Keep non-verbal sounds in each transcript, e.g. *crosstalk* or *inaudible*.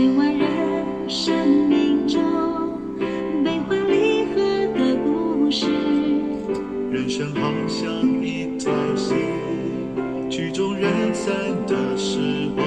千万人生命中悲欢离合的故事。人生好像一台戏，曲终人散的时候，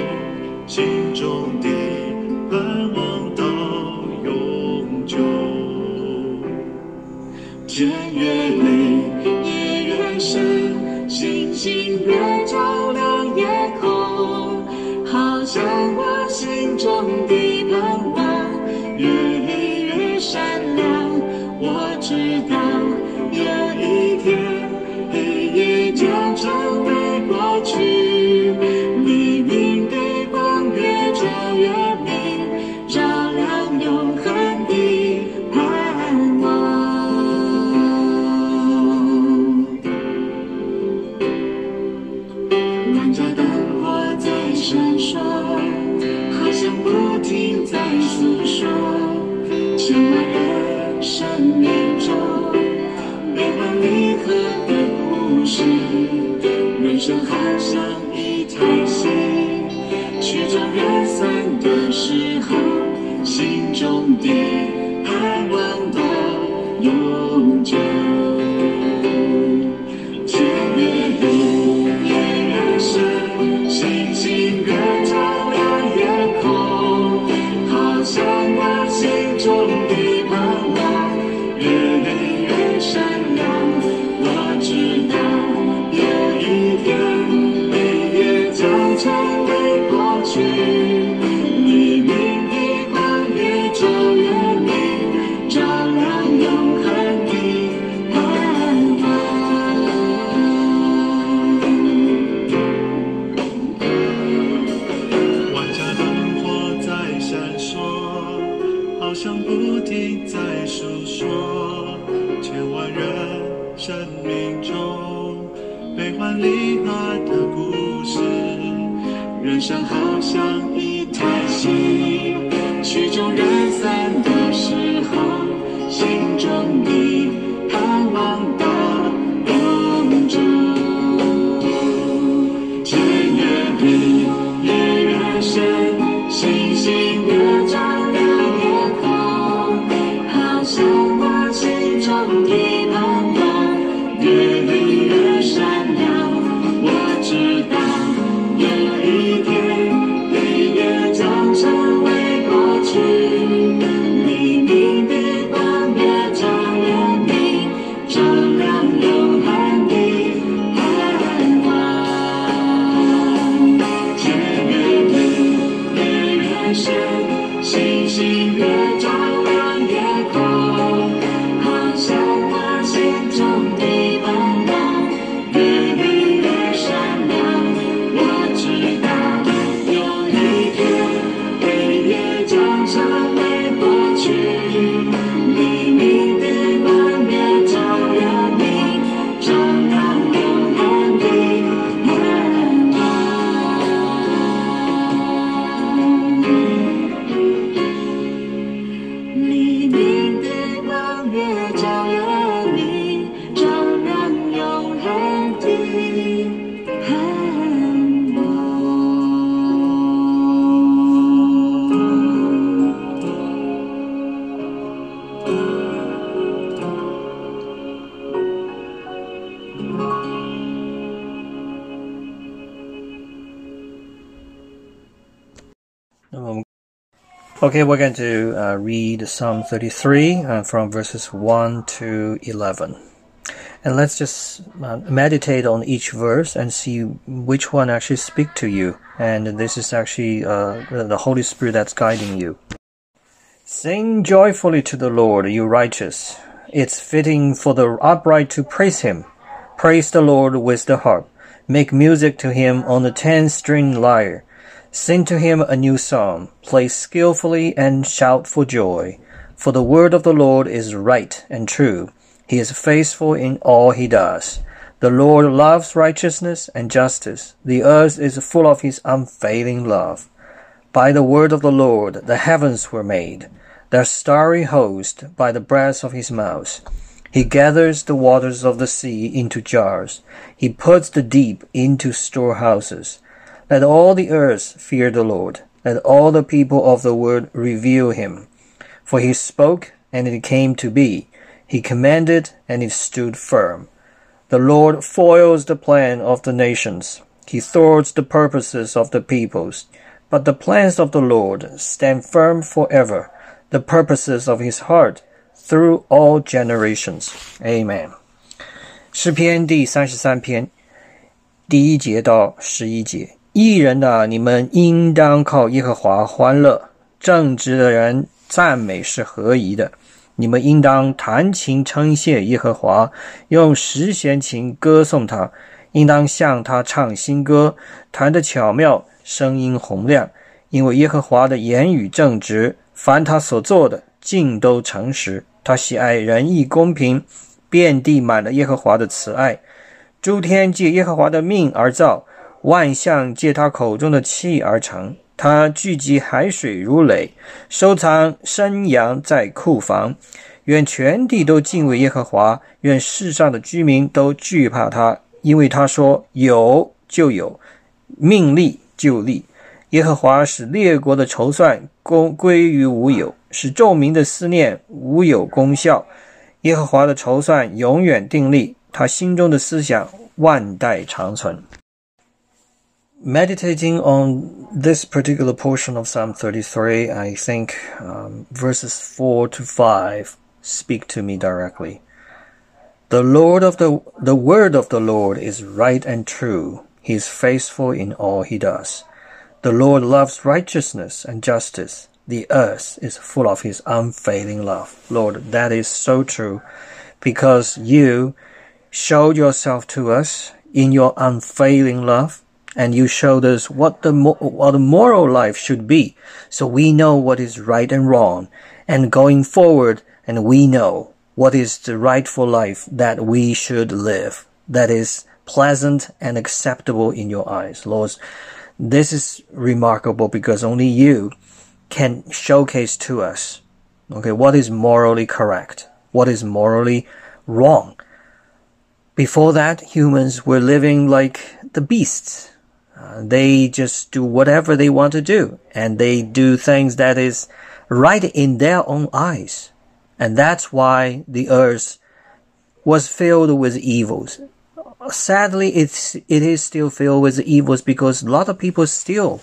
okay, we're going to uh, read Psalm 33 uh, from verses 1 to 11. And let's just uh, meditate on each verse and see which one actually speak to you. And this is actually uh, the Holy Spirit that's guiding you. Sing joyfully to the Lord, you righteous. It's fitting for the upright to praise him. Praise the Lord with the harp. Make music to him on the ten string lyre. Sing to him a new song. Play skillfully and shout for joy. For the word of the Lord is right and true. He is faithful in all he does. The Lord loves righteousness and justice. The earth is full of his unfailing love. By the word of the Lord the heavens were made, their starry host by the breath of his mouth. He gathers the waters of the sea into jars. He puts the deep into storehouses. Let all the earth fear the Lord. Let all the people of the world revere him. For he spoke, and it came to be. He commanded, and it stood firm. The Lord foils the plan of the nations. He thwarts the purposes of the peoples. But the plans of the Lord stand firm forever, the purposes of his heart through all generations. Amen. 诗篇第三十三篇第一节到十一节， 艺人呐，你们应当靠耶和华欢乐；正直的人赞美是合宜的。你们应当弹琴称谢耶和华，用十弦琴歌颂他；应当向他唱新歌，弹得巧妙，声音洪亮。因为耶和华的言语正直，凡他所做的尽都诚实。他喜爱仁义公平，遍地满了耶和华的慈爱。诸天借耶和华的命而造，万象借他口中的气而成。他聚集海水如垒，收藏山羊在库房。愿全地都敬畏耶和华，愿世上的居民都惧怕他，因为他说有就有，命立就立。耶和华使列国的筹算功归于无有，使众民的思念无有功效。耶和华的筹算永远定立，他心中的思想万代长存。Meditating on this particular portion of Psalm 33, I think um, verses 4 to 5 speak to me directly. The Lord of the, the word of the Lord is right and true. He is faithful in all he does. The Lord loves righteousness and justice. The earth is full of his unfailing love. Lord, that is so true because you showed yourself to us in your unfailing love and you showed us what the, what the moral life should be. So we know what is right and wrong and going forward and we know what is the rightful life that we should live that is pleasant and acceptable in your eyes. Lord, this is remarkable because only you can showcase to us, okay, what is morally correct, what is morally wrong. Before that, humans were living like the beasts. Uh, they just do whatever they want to do, and they do things that is right in their own eyes. And that's why the earth was filled with evils sadly, it's it is still filled with evils because a lot of people still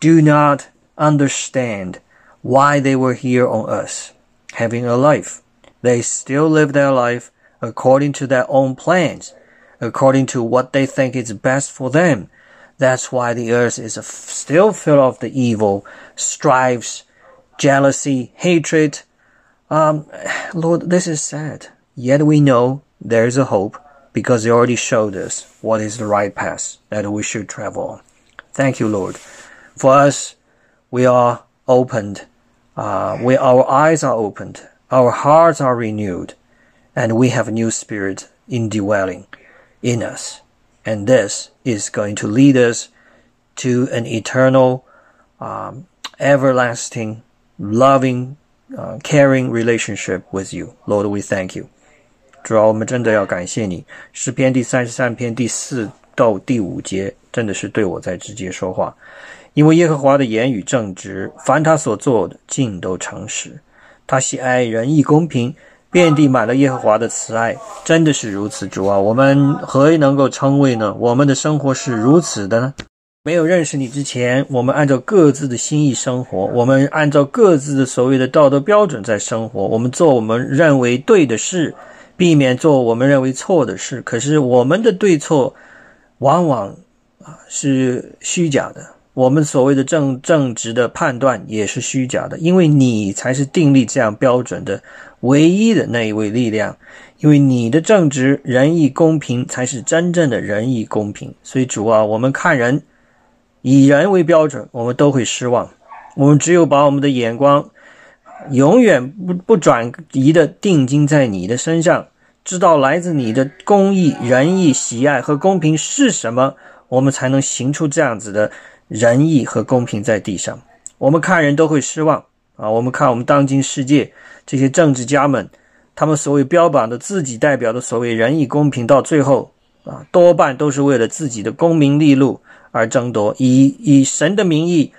do not understand why they were here on earth, having a life. They still live their life according to their own plans, according to what they think is best for them. That's why the earth is still filled of the evil, strifes, jealousy, hatred. Um, Lord, this is sad. Yet we know there is a hope because you already showed us what is the right path that we should travel Thank you, Lord. For us, we are opened. Uh, we, our eyes are opened. Our hearts are renewed. And we have a new spirit indwelling in us. And this is going to lead us to an eternal, um, everlasting, loving, uh, caring relationship with you. Lord, we thank you. 主要我们真的要感谢你。诗篇第三十三篇第四到第五节，真的是对我在直接说话。因为耶和华的言语正直，凡他所做的尽都诚实。他喜爱仁义公平， 遍地满了耶和华的慈爱，真的是如此。主啊，我们何能够称谓呢？我们的生活是如此的呢？没有认识你之前，我们按照各自的心意生活，我们按照各自的所谓的道德标准在生活，我们做我们认为对的事。避免做我们认为错的事，可是我们的对错往往啊是虚假的。我们所谓的正正直的判断也是虚假的，因为你才是订立这样标准的唯一的那一位力量。因为你的正直、仁义、公平才是真正的仁义公平。所以主啊，我们看人以人为标准，我们都会失望。我们只有把我们的眼光永远不不转移的定睛在你的身上。知道来自你的公义、仁义、喜爱和公平是什么，我们才能行出这样子的仁义和公平在地上。我们看人都会失望啊！我们看我们当今世界这些政治家们，他们所谓标榜的自己代表的所谓仁义公平，到最后啊，多半都是为了自己的功名利禄而争夺，以以神的名义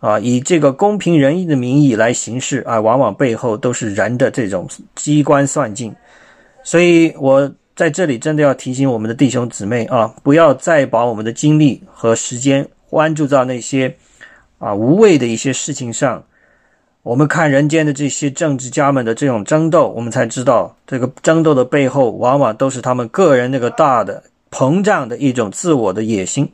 啊，以这个公平仁义的名义来行事啊，往往背后都是人的这种机关算尽。所以我在这里真的要提醒我们的弟兄姊妹啊，不要再把我们的精力和时间关注到那些啊无谓的一些事情上。我们看人间的这些政治家们的这种争斗，我们才知道，这个争斗的背后，往往都是他们个人那个大的膨胀的一种自我的野心。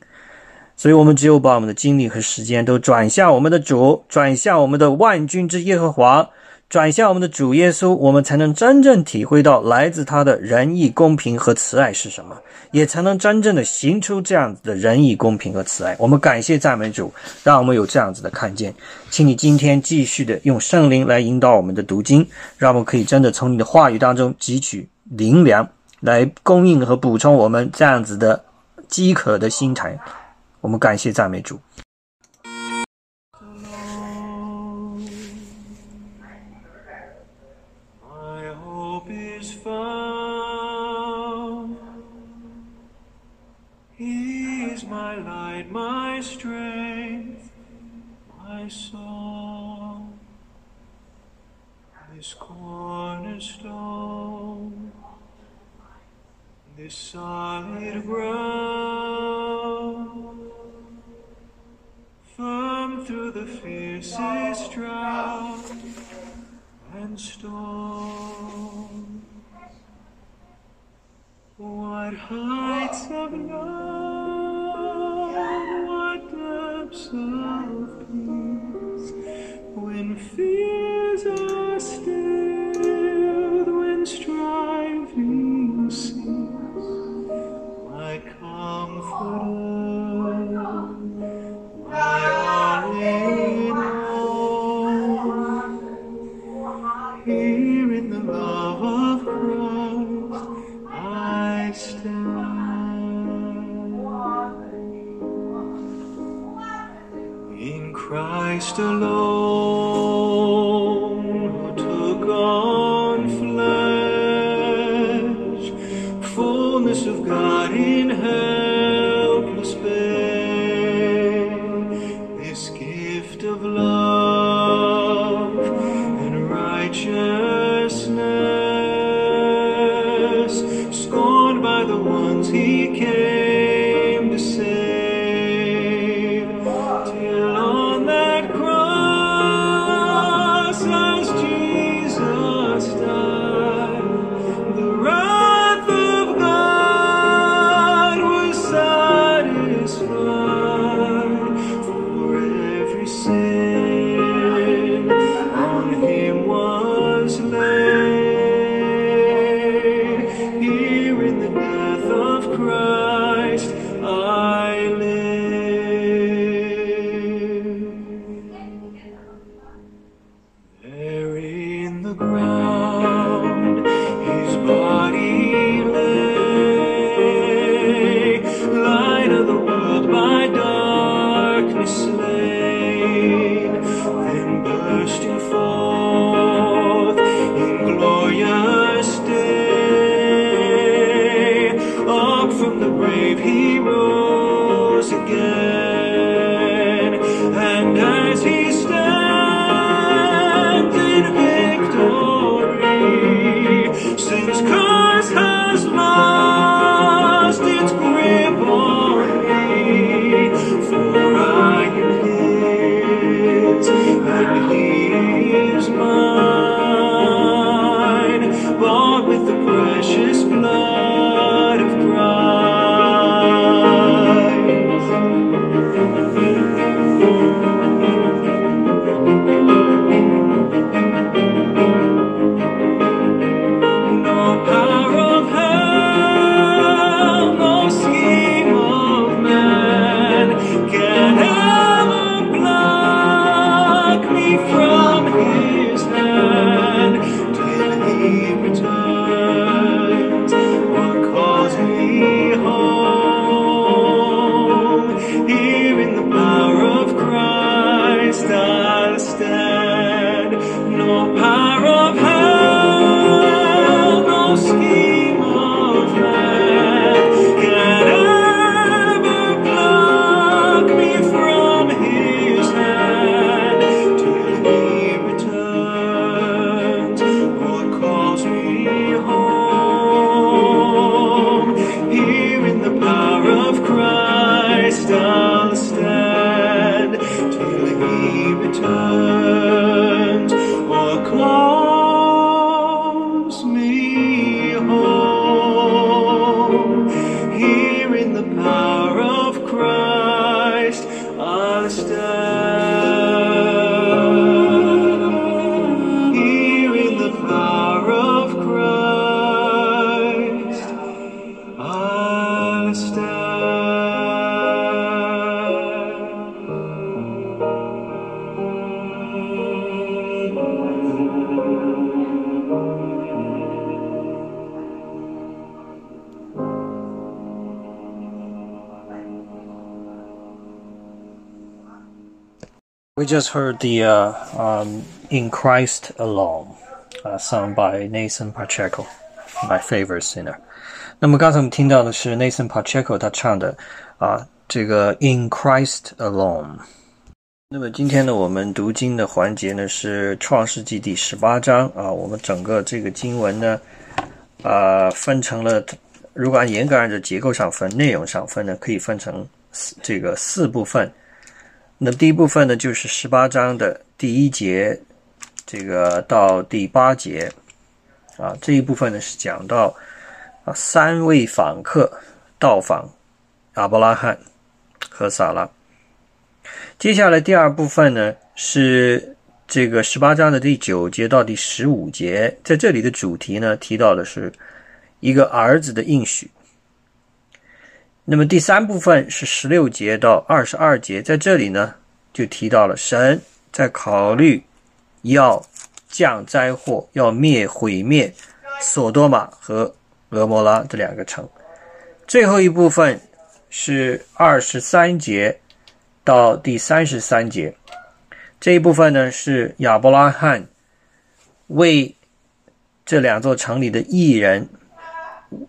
所以，我们只有把我们的精力和时间都转向我们的主，转向我们的万军之耶和华。转向我们的主耶稣，我们才能真正体会到来自他的仁义、公平和慈爱是什么，也才能真正的行出这样子的仁义、公平和慈爱。我们感谢赞美主，让我们有这样子的看见。请你今天继续的用圣灵来引导我们的读经，让我们可以真的从你的话语当中汲取灵粮，来供应和补充我们这样子的饥渴的心态。我们感谢赞美主。Strength, my song, this cornerstone, this solid ground, firm through the fiercest drought and storm. What heights of love, when fears are stilled, when striving cease, my comforter, my Christ alone, took on flesh, fullness of God in helpless babe, this gift of love We just heard the uh, um, "In Christ Alone" uh, sung by Nathan Pacheco, my favorite singer. 那么刚才我们听到的是 Nathan Pacheco 他唱的啊这个 "In Christ Alone"。那么今天呢，我们读经的环节呢是创世纪第十八章啊。我们整个这个经文呢，啊分成了，如果按严格按照结构上分、内容上分呢，可以分成四这个四部分。那第一部分呢，就是十八章的第一节，这个到第八节，啊，这一部分呢是讲到啊三位访客到访亚伯拉罕和撒拉。接下来第二部分呢是这个十八章的第九节到第十五节，在这里的主题呢提到的是一个儿子的应许。那么第三部分是十六节到二十二节，在这里呢就提到了神在考虑要降灾祸，要灭毁灭索多玛和俄摩拉这两个城。最后一部分是二十三节到第三十三节，这一部分呢是亚伯拉罕为这两座城里的艺人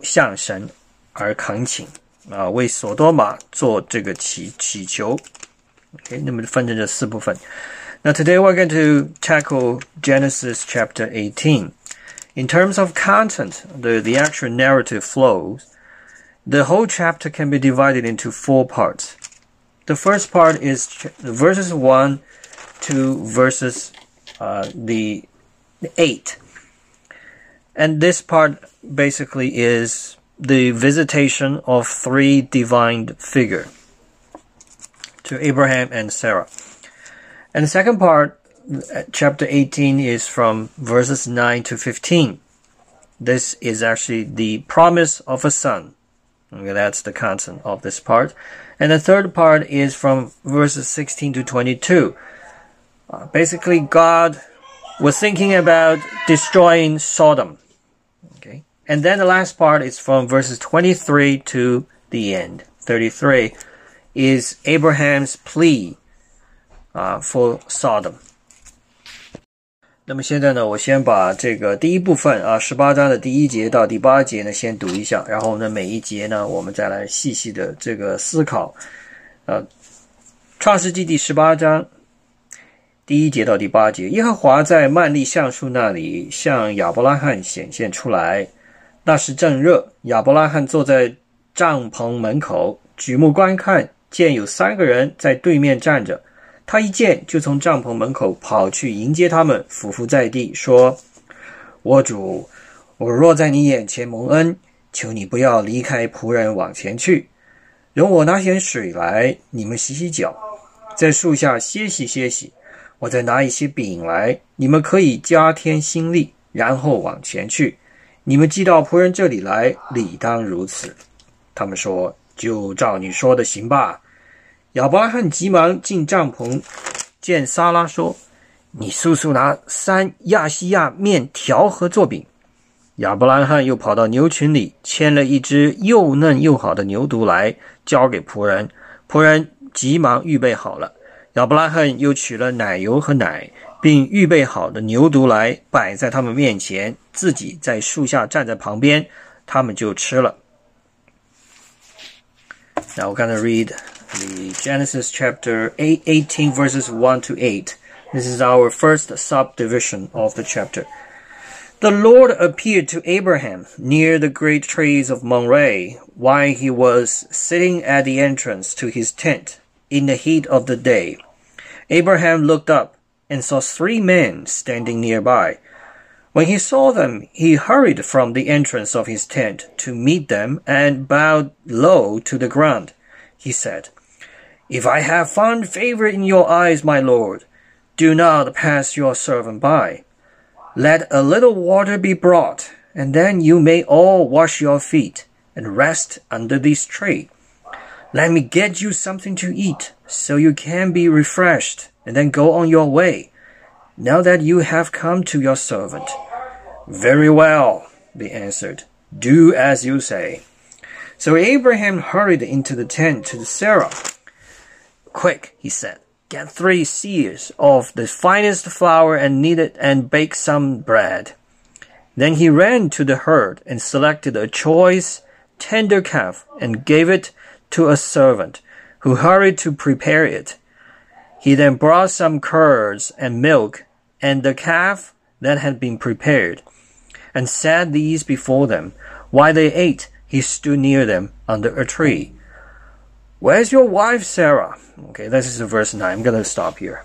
向神而恳请。啊，为索多玛做这个祈祈求。OK，那么分成这四部分。Now today we're going to tackle Genesis chapter 18. In terms of content, the, the actual narrative flows, the whole chapter can be divided into four parts. The first part is verses 1 to verses uh, the 8. And this part basically is the visitation of three divine figure to Abraham and Sarah. And the second part, chapter 18, is from verses 9 to 15. This is actually the promise of a son. Okay, that's the content of this part. And the third part is from verses 16 to 22. Uh, basically, God was thinking about destroying Sodom. And then the last part is from verses 23 to the end. 33 is Abraham's plea uh, for Sodom. 那么现在呢，我先把这个第一部分啊，十八章的第一节到第八节呢，先读一下，然后呢，每一节呢，我们再来细细的这个思考。呃，创世纪第十八章第一节到第八节，耶和华在曼利橡树那里向亚伯拉罕显现出来。那时正热，亚伯拉罕坐在帐篷门口，举目观看，见有三个人在对面站着。他一见，就从帐篷门口跑去迎接他们，俯伏在地，说：“我主，我若在你眼前蒙恩，求你不要离开仆人往前去，容我拿些水来，你们洗洗脚，在树下歇息歇息。我再拿一些饼来，你们可以加添心力，然后往前去。”你们寄到仆人这里来，理当如此。他们说：“就照你说的行吧。”亚伯拉罕急忙进帐篷，见撒拉说：“你速速拿三亚细亚面条和做饼。”亚伯拉罕又跑到牛群里牵了一只又嫩又好的牛犊来，交给仆人。仆人急忙预备好了。亚伯拉罕又取了奶油和奶。并预备好的牛犊来摆在他们面前，自己在树下站在旁边，他们就吃了。Now we're gonna read the Genesis chapter 8, 18 verses 1 to 8. This is our first subdivision of the chapter. The Lord appeared to Abraham near the great trees of Mamre while he was sitting at the entrance to his tent in the heat of the day. Abraham looked up and saw three men standing nearby. When he saw them, he hurried from the entrance of his tent to meet them and bowed low to the ground. He said, If I have found favor in your eyes, my lord, do not pass your servant by. Let a little water be brought, and then you may all wash your feet and rest under this tree. Let me get you something to eat, so you can be refreshed and then go on your way. Now that you have come to your servant. Very well, they answered. Do as you say. So Abraham hurried into the tent to Sarah. Quick, he said, get three seahs of the finest flour and knead it and bake some bread. Then he ran to the herd and selected a choice, tender calf and gave it to a servant, who hurried to prepare it. He then brought some curds and milk and the calf that had been prepared, and set these before them. While they ate, he stood near them under a tree. Where's your wife, Sarah? Okay, this is verse 9. I'm going to stop here.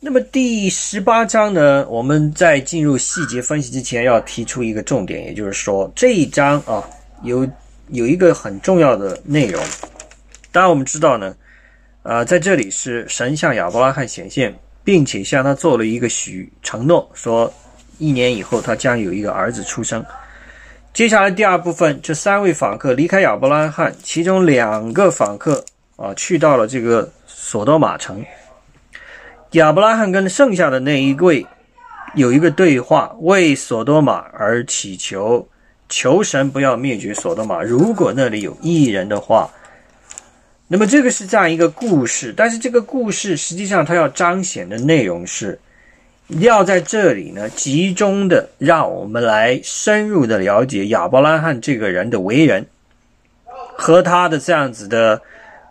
那么第十八章呢，我们在进入细节分析之前，要提出一个重点，也就是说这一章啊，有有一个很重要的内容。当然，我们知道呢， 啊，在这里是神向亚伯拉罕显现，并且向他做了一个许承诺，说一年以后他将有一个儿子出生。接下来第二部分，这三位访客离开亚伯拉罕，其中两个访客啊，去到了这个索多玛城。亚伯拉罕跟剩下的那一位有一个对话，为索多玛而祈求，求神不要灭绝索多玛。如果那里有一人的话，那么这个是这样一个故事。但是这个故事实际上它要彰显的内容是，要在这里呢集中的让我们来深入的了解亚伯拉罕这个人的为人和他的这样子的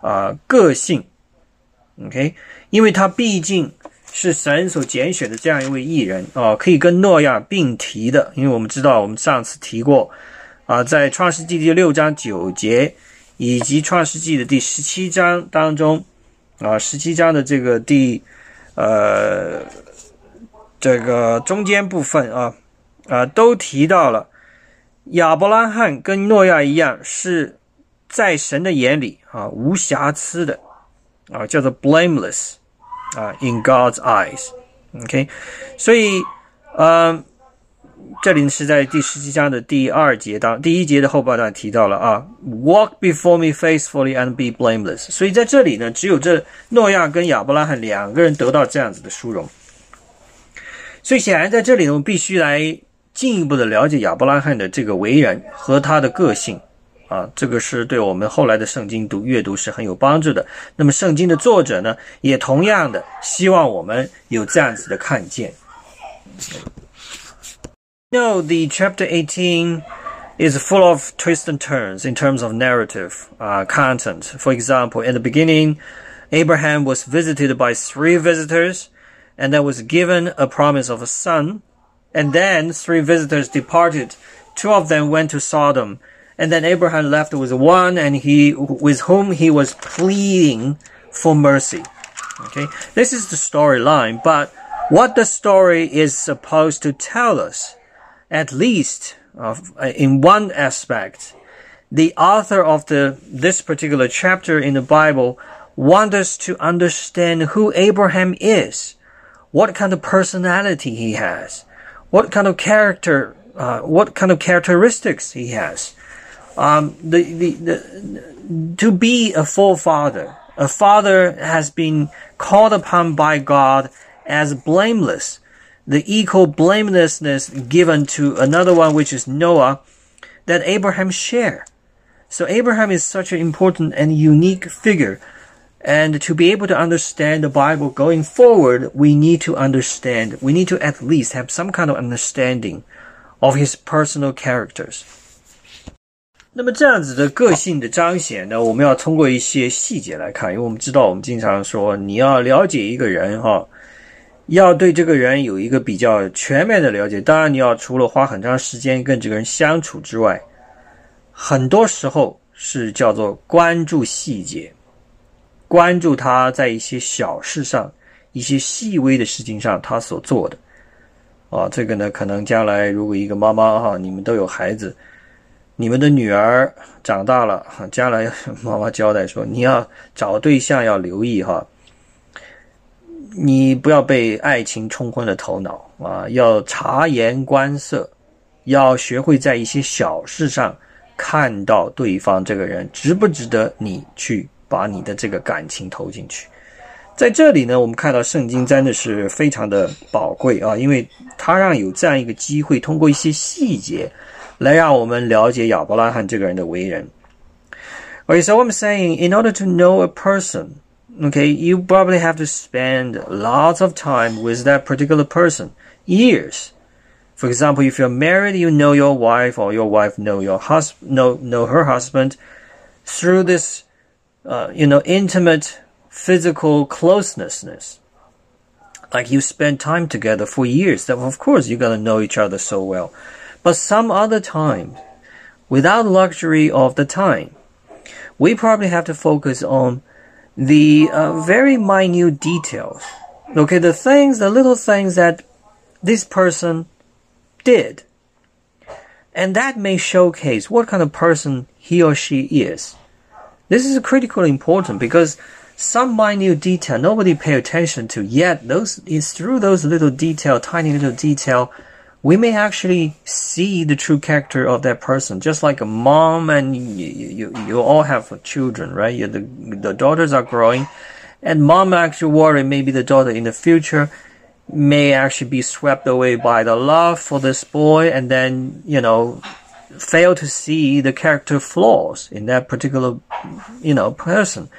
啊个性。OK。因为他毕竟是神所拣选的这样一位艺人啊，可以跟诺亚并提的。因为我们知道，我们上次提过啊，在创世纪第六章九节以及创世纪的第十七章当中啊，十七章的这个第呃这个中间部分啊啊，都提到了亚伯拉罕跟诺亚一样，是在神的眼里啊无瑕疵的。啊，叫做 blameless 啊，in God's eyes，OK，所以，呃，这里是在第十七章的第二节当第一节的后半段提到了啊，walk before me faithfully and be blameless。所以在这里呢，只有这诺亚跟亚伯拉罕两个人得到这样子的殊荣。所以显然在这里呢，我们必须来进一步的了解亚伯拉罕的这个为人和他的个性。啊，这个是对我们后来的圣经读阅读是很有帮助的。那么圣经的作者呢，也同样的希望我们有这样子的看见。No, the chapter 18 is full of twists and turns in terms of narrative uh, content. For example, in the beginning, Abraham was visited by three visitors and then was given a promise of a son. And then three visitors departed. Two of them went to Sodom and then Abraham left with one and he, with whom he was pleading for mercy. Okay. This is the storyline, but what the story is supposed to tell us, at least uh, in one aspect, the author of the, this particular chapter in the Bible wants us to understand who Abraham is, what kind of personality he has, what kind of character, uh, what kind of characteristics he has um, the, the, the, to be a forefather, a father has been called upon by God as blameless The equal blamelessness given to another one, which is Noah, that Abraham share. So Abraham is such an important and unique figure. And to be able to understand the Bible going forward, we need to understand, we need to at least have some kind of understanding of his personal characters. 那么这样子的个性的彰显呢，我们要通过一些细节来看，因为我们知道，我们经常说，你要了解一个人哈， 要对这个人有一个比较全面的了解。当然，你要除了花很长时间跟这个人相处之外，很多时候是叫做关注细节，关注他在一些小事上、一些细微的事情上他所做的。啊，这个呢，可能将来如果一个妈妈哈，你们都有孩子。你们的女儿长大了，将来妈妈交代说，你要找对象要留意哈，你不要被爱情冲昏了头脑啊，要察言观色，要学会在一些小事上看到对方这个人值不值得你去把你的这个感情投进去。在这里呢，我们看到圣经真的是非常的宝贵啊，因为它让有这样一个机会，通过一些细节。来让我们了解亚伯拉罕这个人的为人。Okay, so I'm saying, in order to know a person, okay, you probably have to spend lots of time with that particular person, years. For example, if you're married, you know your wife, or your wife know your husband, know know her husband, through this, uh, you know, intimate physical closeness. Like you spend time together for years, then of course you're gonna know each other so well. But some other time, without luxury of the time, we probably have to focus on the uh, very minute details. Okay, the things, the little things that this person did. And that may showcase what kind of person he or she is. This is critically important because some minute detail nobody pay attention to yet those is through those little detail, tiny little detail, we may actually see the true character of that person. Just like a mom and you, you, you all have children, right? You, the, the daughters are growing and mom actually worry maybe the daughter in the future may actually be swept away by the love for this boy and then, you know, fail to see the character flaws in that particular, you know, person.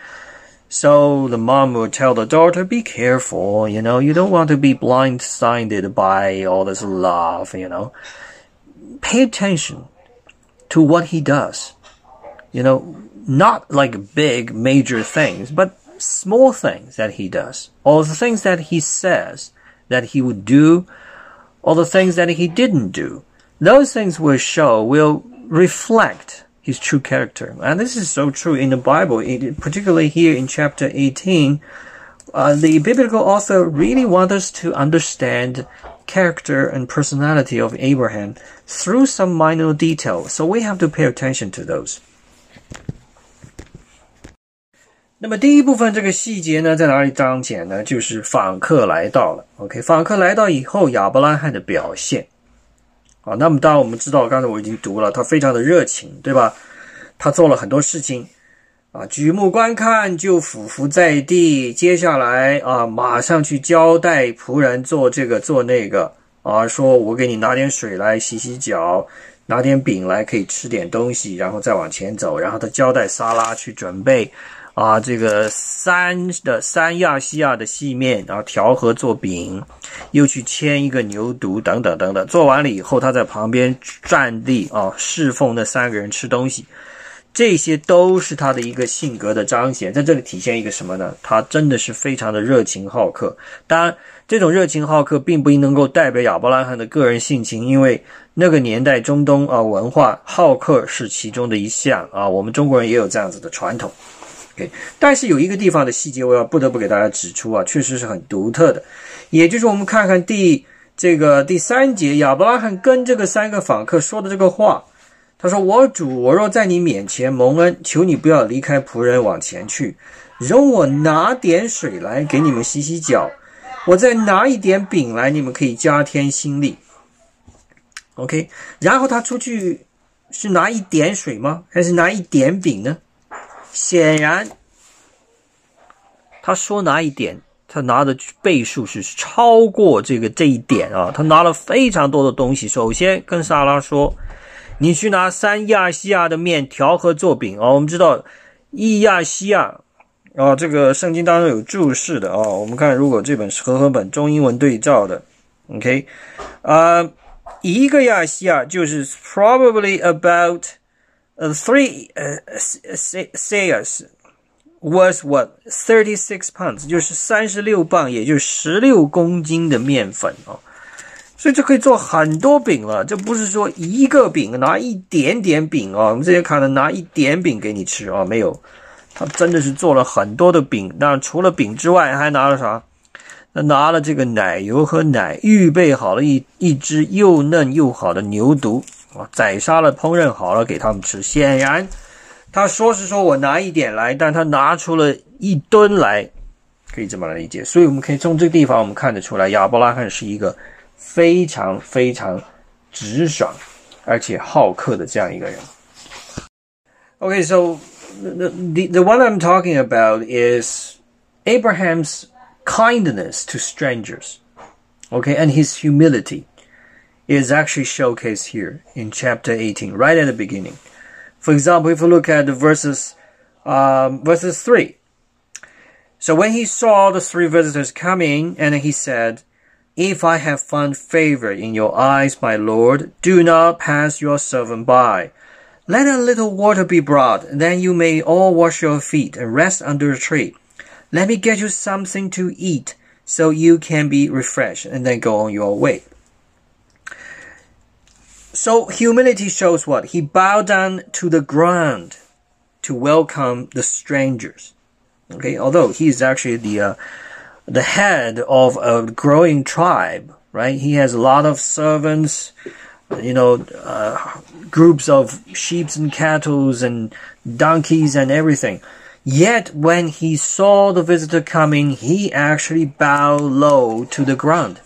So the mom would tell the daughter, be careful, you know, you don't want to be blindsided by all this love, you know. Pay attention to what he does. You know, not like big major things, but small things that he does. Or the things that he says that he would do, or the things that he didn't do. Those things will show, will reflect his true character. And this is so true in the Bible, it, particularly here in chapter 18. Uh, the biblical author really wants us to understand character and personality of Abraham through some minor details. So we have to pay attention to those. 那么第一部分这个细节呢，在哪里彰显呢？就是访客来到了。OK，访客来到以后，亚伯拉罕的表现。 啊，那么当然我们知道，刚才我已经读了，他非常的热情，对吧？他做了很多事情，啊，举目观看就俯伏在地。接下来啊，马上去交代仆人做这个做那个，啊，说我给你拿点水来洗洗脚，拿点饼来可以吃点东西，然后再往前走。然后他交代撒拉去准备。啊，这个三的三亚西亚的细面，然后调和做饼，又去牵一个牛犊，等等等等。做完了以后，他在旁边站立啊，侍奉那三个人吃东西，这些都是他的一个性格的彰显。在这里体现一个什么呢？他真的是非常的热情好客。当然，这种热情好客并不能够代表亚伯拉罕的个人性情，因为那个年代中东啊文化好客是其中的一项啊，我们中国人也有这样子的传统。但是有一个地方的细节，我要不得不给大家指出啊，确实是很独特的。也就是我们看看第这个第三节，亚伯拉罕跟这个三个访客说的这个话，他说：“我主，我若在你面前蒙恩，求你不要离开仆人往前去，容我拿点水来给你们洗洗脚，我再拿一点饼来，你们可以加添心力。” OK，然后他出去是拿一点水吗？还是拿一点饼呢？显然，他说拿一点，他拿的倍数是超过这个这一点啊。他拿了非常多的东西。首先跟萨拉说：“你去拿三亚西亚的面调和做饼啊。”我们知道，伊亚西亚啊，这个圣经当中有注释的啊。我们看，如果这本是和合本中英文对照的，OK，啊，一个亚西亚就是 probably about。Uh, three uh, sales was what thirty six pounds，就是三十六磅，也就是十六公斤的面粉啊。所以就可以做很多饼了，这不是说一个饼拿一点点饼啊。我们这些看的拿一点饼给你吃啊，没有，他真的是做了很多的饼。那除了饼之外，还拿了啥？那拿了这个奶油和奶，预备好了一一只又嫩又好的牛犊。啊，宰杀了，烹饪好了给他们吃。显然，他说是说我拿一点来，但他拿出了一吨来，可以这么来理解。所以我们可以从这个地方我们看得出来，亚伯拉罕是一个非常非常直爽而且好客的这样一个人。Okay, so the the the one I'm talking about is Abraham's kindness to strangers. Okay, and his humility is actually showcased here in chapter 18, right at the beginning. For example, if we look at the verses, um, verses 3, So when he saw the three visitors coming, and he said, If I have found favor in your eyes, my lord, do not pass your servant by. Let a little water be brought, then you may all wash your feet and rest under a tree. Let me get you something to eat, so you can be refreshed, and then go on your way. So humility shows what? He bowed down to the ground to welcome the strangers. Okay, although he is actually the uh, the head of a growing tribe, right? He has a lot of servants, you know, uh, groups of sheep and cattle and donkeys and everything. Yet when he saw the visitor coming, he actually bowed low to the ground.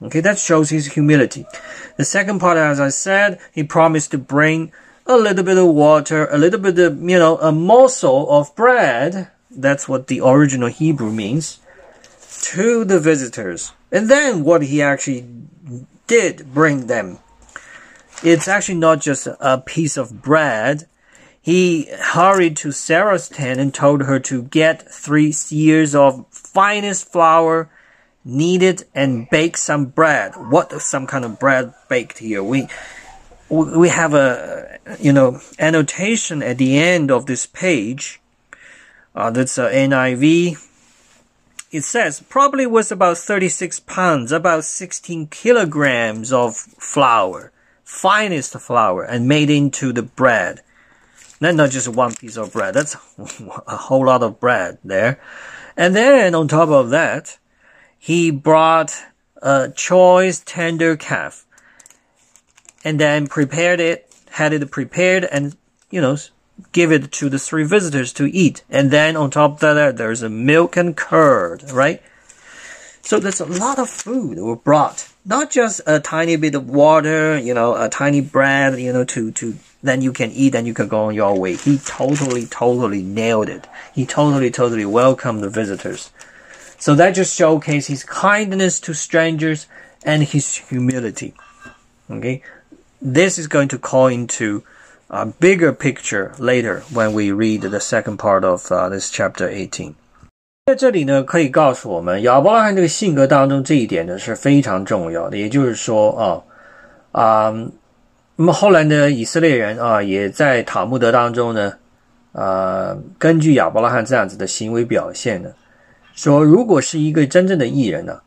Okay, that shows his humility. The second part, as I said, he promised to bring a little bit of water, a little bit of, you know, a morsel of bread. That's what the original Hebrew means. To the visitors. And then what he actually did bring them. It's actually not just a piece of bread. He hurried to Sarah's tent and told her to get three seahs of finest flour kneaded and bake some bread. What some kind of bread baked here? We we have a you know annotation at the end of this page. Uh, that's a NIV. It says probably was about 36 pounds, about 16 kilograms of flour, finest flour, and made into the bread. Not not just one piece of bread. That's *laughs* a whole lot of bread there. And then on top of that, he brought a choice tender calf and then prepared it, had it prepared and, you know, give it to the three visitors to eat. And then on top of that, there's a milk and curd, right? So there's a lot of food were brought. Not just a tiny bit of water, you know, a tiny bread, you know, to, to, then you can eat and you can go on your way. He totally, totally nailed it. He totally, totally welcomed the visitors. So that just showcases his kindness to strangers and his humility. Okay, this is going to call into a bigger picture later when we read the second part of uh, this chapter 18. 在这里呢，可以告诉我们亚伯拉罕这个性格当中，这一点呢是非常重要的。也就是说啊啊，那么后来呢，以色列人啊也在塔木德当中呢，啊，根据亚伯拉罕这样子的行为表现呢， 说，如果是一个真正的艺人呢，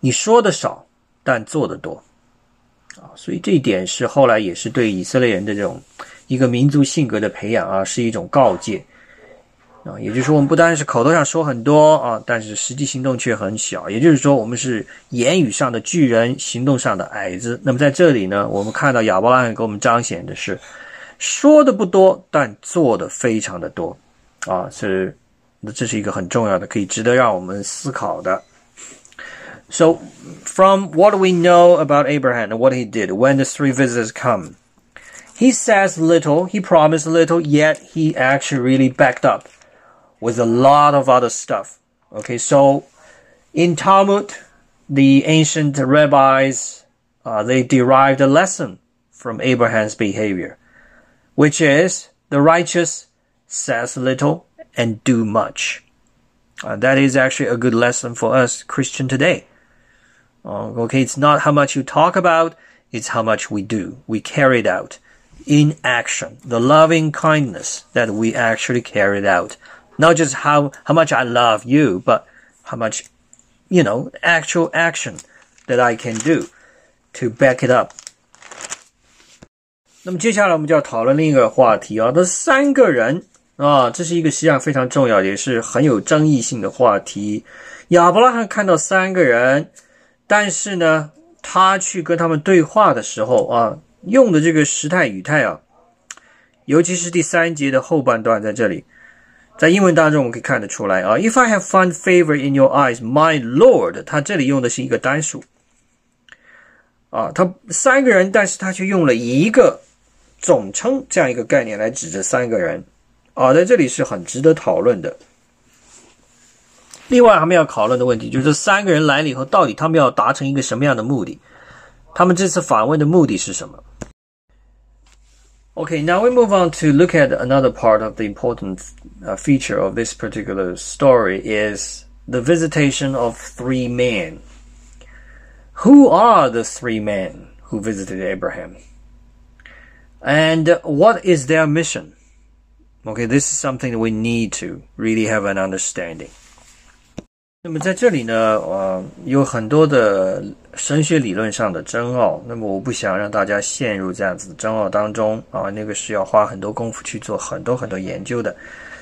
你说的少，但做的多，啊，所以这一点是后来也是对以色列人的这种一个民族性格的培养啊，是一种告诫啊。也就是说，我们不单是口头上说很多啊，但是实际行动却很小。也就是说，我们是言语上的巨人，行动上的矮子。那么在这里呢，我们看到亚伯拉罕给我们彰显的是，说的不多，但做的非常的多啊，是。那这是一个很重要的，可以值得让我们思考的。So, from what we know about Abraham and what he did when the three visitors come, he says little, he promised little, yet he actually really backed up with a lot of other stuff. Okay, so in Talmud, the ancient rabbis, uh, they derived a lesson from Abraham's behavior, which is the righteous says little and do much. Uh, that is actually a good lesson for us Christian today. Uh, okay, it's not how much you talk about, it's how much we do. We carry it out in action. The loving kindness that we actually carried out. Not just how, how much I love you, but how much, you know, actual action that I can do to back it up. 那么接下来我们就要讨论另一个话题啊，这三个人 啊，这是一个实际上非常重要，也是很有争议性的话题。亚伯拉罕看到三个人，但是呢，他去跟他们对话的时候啊，用的这个时态语态啊，尤其是第三节的后半段，在这里，在英文当中我们可以看得出来啊。If I have found favor in your eyes, my Lord，他这里用的是一个单数啊，他三个人，但是他却用了一个总称这样一个概念来指这三个人。啊，在这里是很值得讨论的。另外，他们要讨论的问题就是这三个人来了以后，到底他们要达成一个什么样的目的？他们这次访问的目的是什么？ Okay, now we move on to look at another part of the important uh, feature of this particular story is the visitation of three men. Who are the three men who visited Abraham? And what is their mission? Okay, this is something that we need to really have an understanding. 那么在这里呢，呃，有很多的神学理论上的争拗。那么我不想让大家陷入这样子的争拗当中啊，那个是要花很多功夫去做很多很多研究的。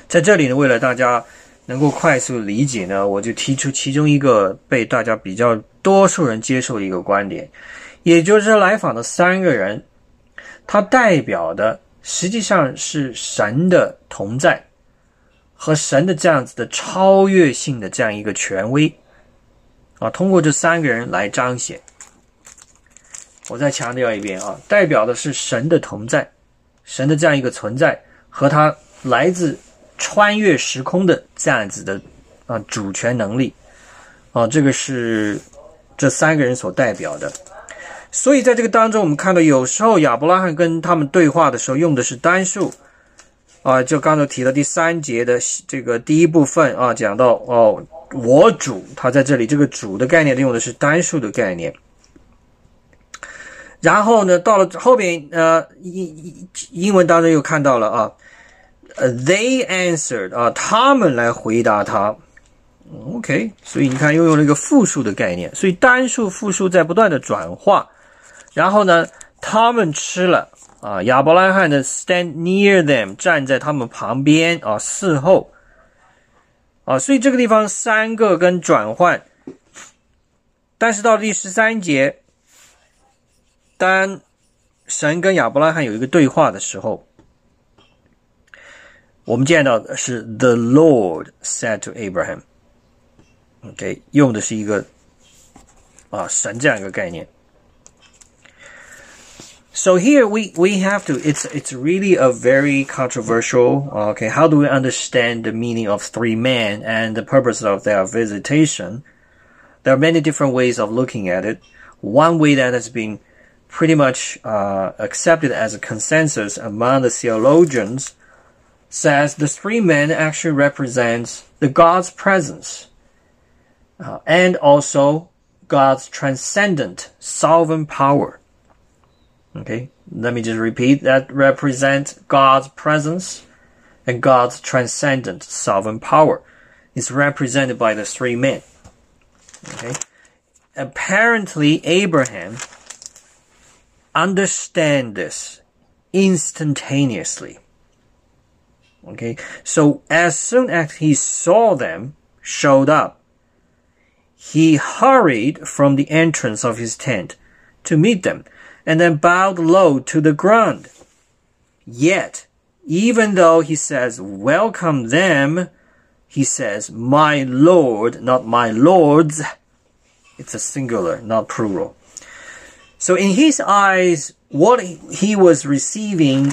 在这里呢，为了大家能够快速理解呢，我就提出其中一个被大家比较多数人接受的一个观点，也就是来访的三个人，他代表的实际上是神的同在。和神的这样子的超越性的这样一个权威啊，通过这三个人来彰显。我再强调一遍啊，代表的是神的同在，神的这样一个存在和他来自穿越时空的这样子的啊主权能力啊，这个是这三个人所代表的。所以在这个当中，我们看到有时候亚伯拉罕跟他们对话的时候用的是单数。啊，就刚才提到第三节的这个第一部分啊，讲到哦，我主，他在这里这个主的概念用的是单数的概念。然后呢，到了后边呃，英英文当中又看到了啊，呃，they answered 啊，他们来回答他。OK，所以你看又用了一个复数的概念，所以单数复数在不断的转化。然后呢，他们吃了。啊，亚伯拉罕的 stand near them 站在他们旁边啊，伺候啊，所以这个地方三个跟转换，但是到第十三节，当神跟亚伯拉罕有一个对话的时候，我们见到的是 the Lord said to Abraham，OK，用的是一个啊神这样一个概念。So here we, we have to, it's, it's really a very controversial, okay, how do we understand the meaning of three men and the purpose of their visitation? There are many different ways of looking at it. One way that has been pretty much uh, accepted as a consensus among the theologians says the three men actually represents the God's presence uh, and also God's transcendent sovereign power. Okay, let me just repeat that represent God's presence and God's transcendent sovereign power. It's represented by the three men. Okay, apparently Abraham understand this instantaneously. Okay, so as soon as he saw them showed up, he hurried from the entrance of his tent to meet them and then bowed low to the ground. Yet, even though he says, welcome them, he says, my Lord, not my lords. It's a singular, not plural. So in his eyes, what he was receiving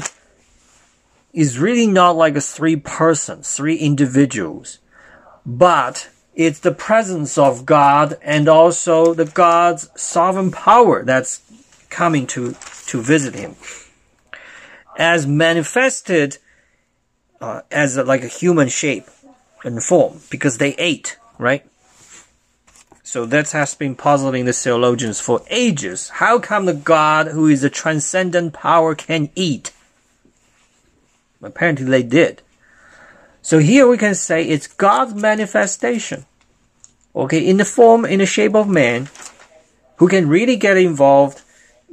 is really not like a three persons, three individuals, but it's the presence of God and also the God's sovereign power that's coming to, to visit him. As manifested uh, as a, like a human shape and form, because they ate, right? So that has been puzzling the theologians for ages. How come the God who is a transcendent power can eat? Apparently they did. So here we can say it's God's manifestation. Okay, in the form, in the shape of man, who can really get involved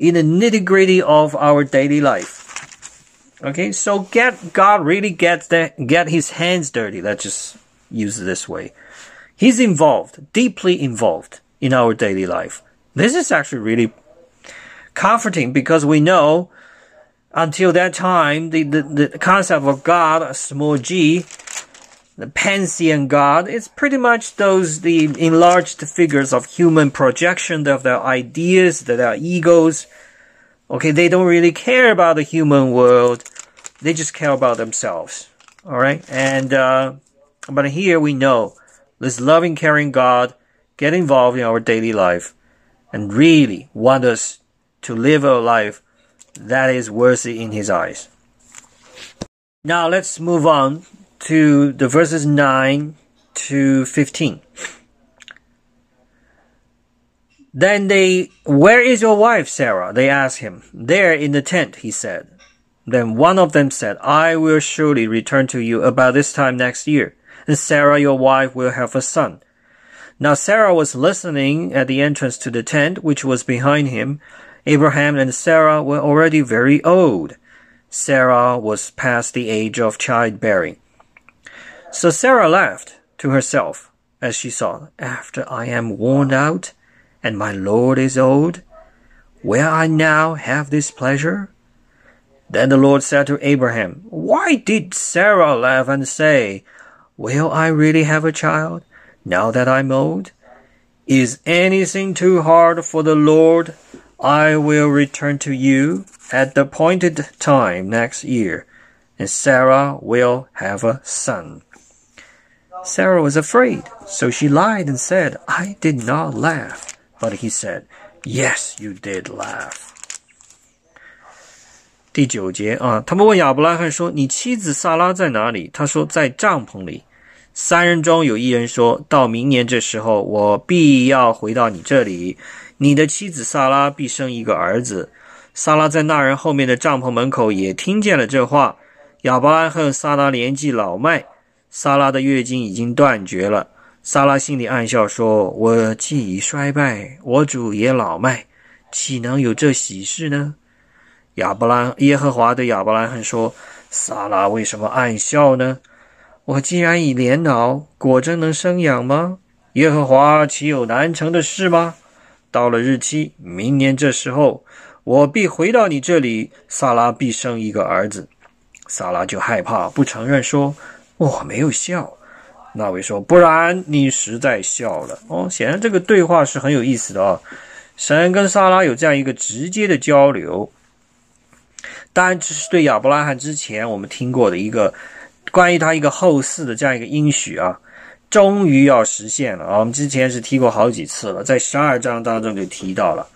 in the nitty gritty of our daily life. Okay, so get God really gets that get his hands dirty. Let's just use it this way. He's involved, deeply involved in our daily life. This is actually really comforting because we know until that time the, the, the concept of God, small g, the pantheon god is pretty much those the enlarged figures of human projection of their ideas, their egos. Okay, they don't really care about the human world. They just care about themselves. All right, and uh, but here we know this loving, caring God get involved in our daily life and really want us to live a life that is worthy in His eyes. Now let's move on to the verses 9 to 15. Then they, Where is your wife, Sarah? They asked him. There in the tent, he said. Then one of them said, I will surely return to you about this time next year, and Sarah, your wife, will have a son. Now Sarah was listening at the entrance to the tent, which was behind him. Abraham and Sarah were already very old. Sarah was past the age of childbearing. So Sarah laughed to herself as she thought, After I am worn out, and my Lord is old, will I now have this pleasure? Then the Lord said to Abraham, Why did Sarah laugh and say, Will I really have a child, now that I'm old? Is anything too hard for the Lord? I will return to you at the appointed time next year, and Sarah will have a son. Sarah was afraid, so she lied and said, I did not laugh. But he said, Yes, you did laugh. 第九节啊，他们问亚伯拉罕说：“你妻子萨拉在哪里？”他说：“在帐篷里。”三人中有一人说：“到明年这时候，我必要回到你这里，你的妻子萨拉必生一个儿子。”萨拉在那人后面的帐篷门口也听见了这话。亚伯拉罕萨拉年纪老迈，萨拉的月经已经断绝了。萨拉心里暗笑，说：“我既已衰败，我主也老迈，岂能有这喜事呢？”亚伯拉耶和华对亚伯拉罕说：“萨拉为什么暗笑呢？我既然已年老，果真能生养吗？耶和华岂有难成的事吗？到了日期，明年这时候，我必回到你这里，萨拉必生一个儿子。”萨拉就害怕，不承认，说：“我没有笑。”那位说：“不然你实在笑了哦。”显然这个对话是很有意思的啊。神跟萨拉有这样一个直接的交流。当然，这是对亚伯拉罕之前我们听过的一个关于他一个后世的这样一个应许啊，终于要实现了啊。我们之前是提过好几次了，在十二章当中就提到了。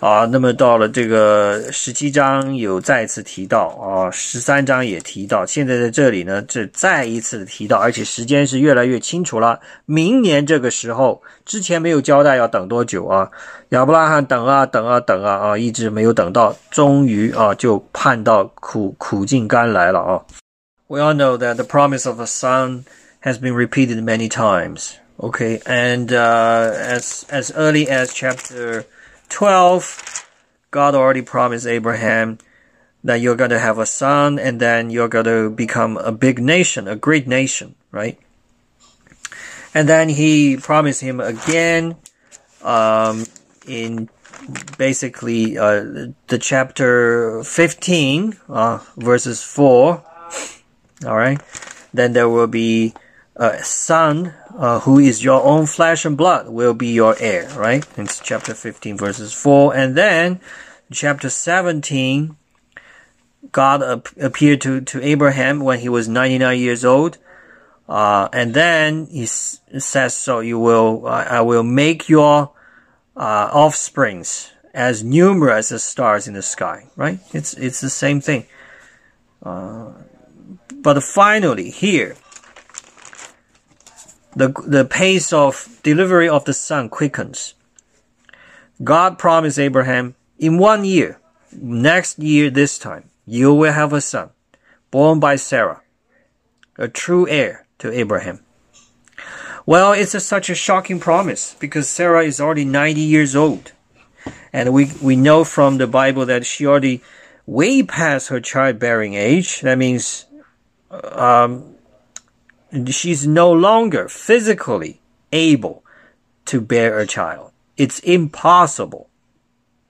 啊，那么到了这个十七章有再次提到啊，十三章也提到，现在在这里呢，这再一次提到，而且时间是越来越清楚了。明年这个时候，之前没有交代要等多久啊，亚伯拉罕等啊等啊等啊啊，一直没有等到，终于啊就盼到苦苦尽甘来了啊。We all know that the promise of a son has been repeated many times. Okay, and uh, as as early as chapter. 12, God already promised Abraham that you're going to have a son and then you're going to become a big nation, a great nation, right? And then he promised him again um, in basically uh, the chapter 15, uh, verses 4. All right. Then there will be a son uh, who is your own flesh and blood will be your heir, right? It's chapter 15 verses 4. And then chapter 17, God ap- appeared to, to Abraham when he was 99 years old. Uh, and then he s- says, so you will, uh, I will make your, uh, offsprings as numerous as stars in the sky, right? It's, it's the same thing. Uh, but finally here, the, the pace of delivery of the son quickens. God promised Abraham, in one year, next year this time, you will have a son, born by Sarah, a true heir to Abraham. Well, it's a, such a shocking promise because Sarah is already 90 years old. And we, we know from the Bible that she already way past her childbearing age. That means, um, she's no longer physically able to bear a child. It's impossible.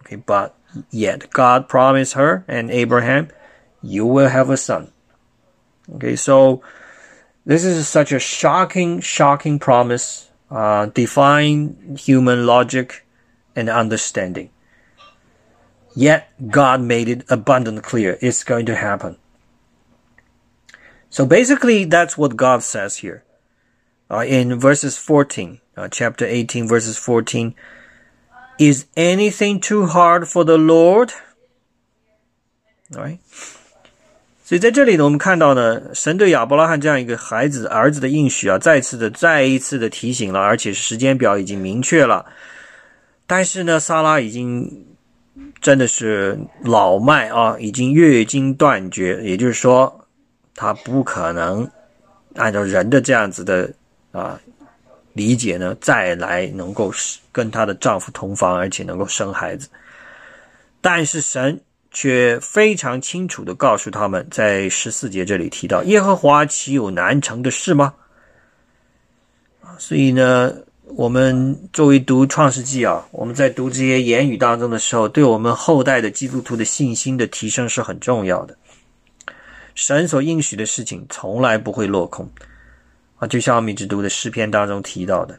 Okay, but yet God promised her and Abraham, you will have a son. Okay, so this is such a shocking, shocking promise, uh, defying human logic and understanding. Yet God made it abundantly clear it's going to happen. So basically, that's what God says here. Uh, in verses 14, uh, chapter 18, verses 14. Is anything too hard for the Lord? All right. 所以在这里呢，我们看到呢，神对亚伯拉罕这样一个孩子儿子的应许啊，再次的、再一次的提醒了，而且时间表已经明确了。但是呢，萨拉已经真的是老迈啊，已经月经断绝，也就是说，他不可能按照人的这样子的啊理解呢，再来能够跟她的丈夫同房，而且能够生孩子。但是神。却非常清楚的告诉他们，在十四节这里提到耶和华岂有难成的事吗？所以呢，我们作为读创世纪啊，我们在读这些言语当中的时候，对我们后代的基督徒的信心的提升是很重要的。神所应许的事情从来不会落空啊，就像我们一直读的诗篇当中提到的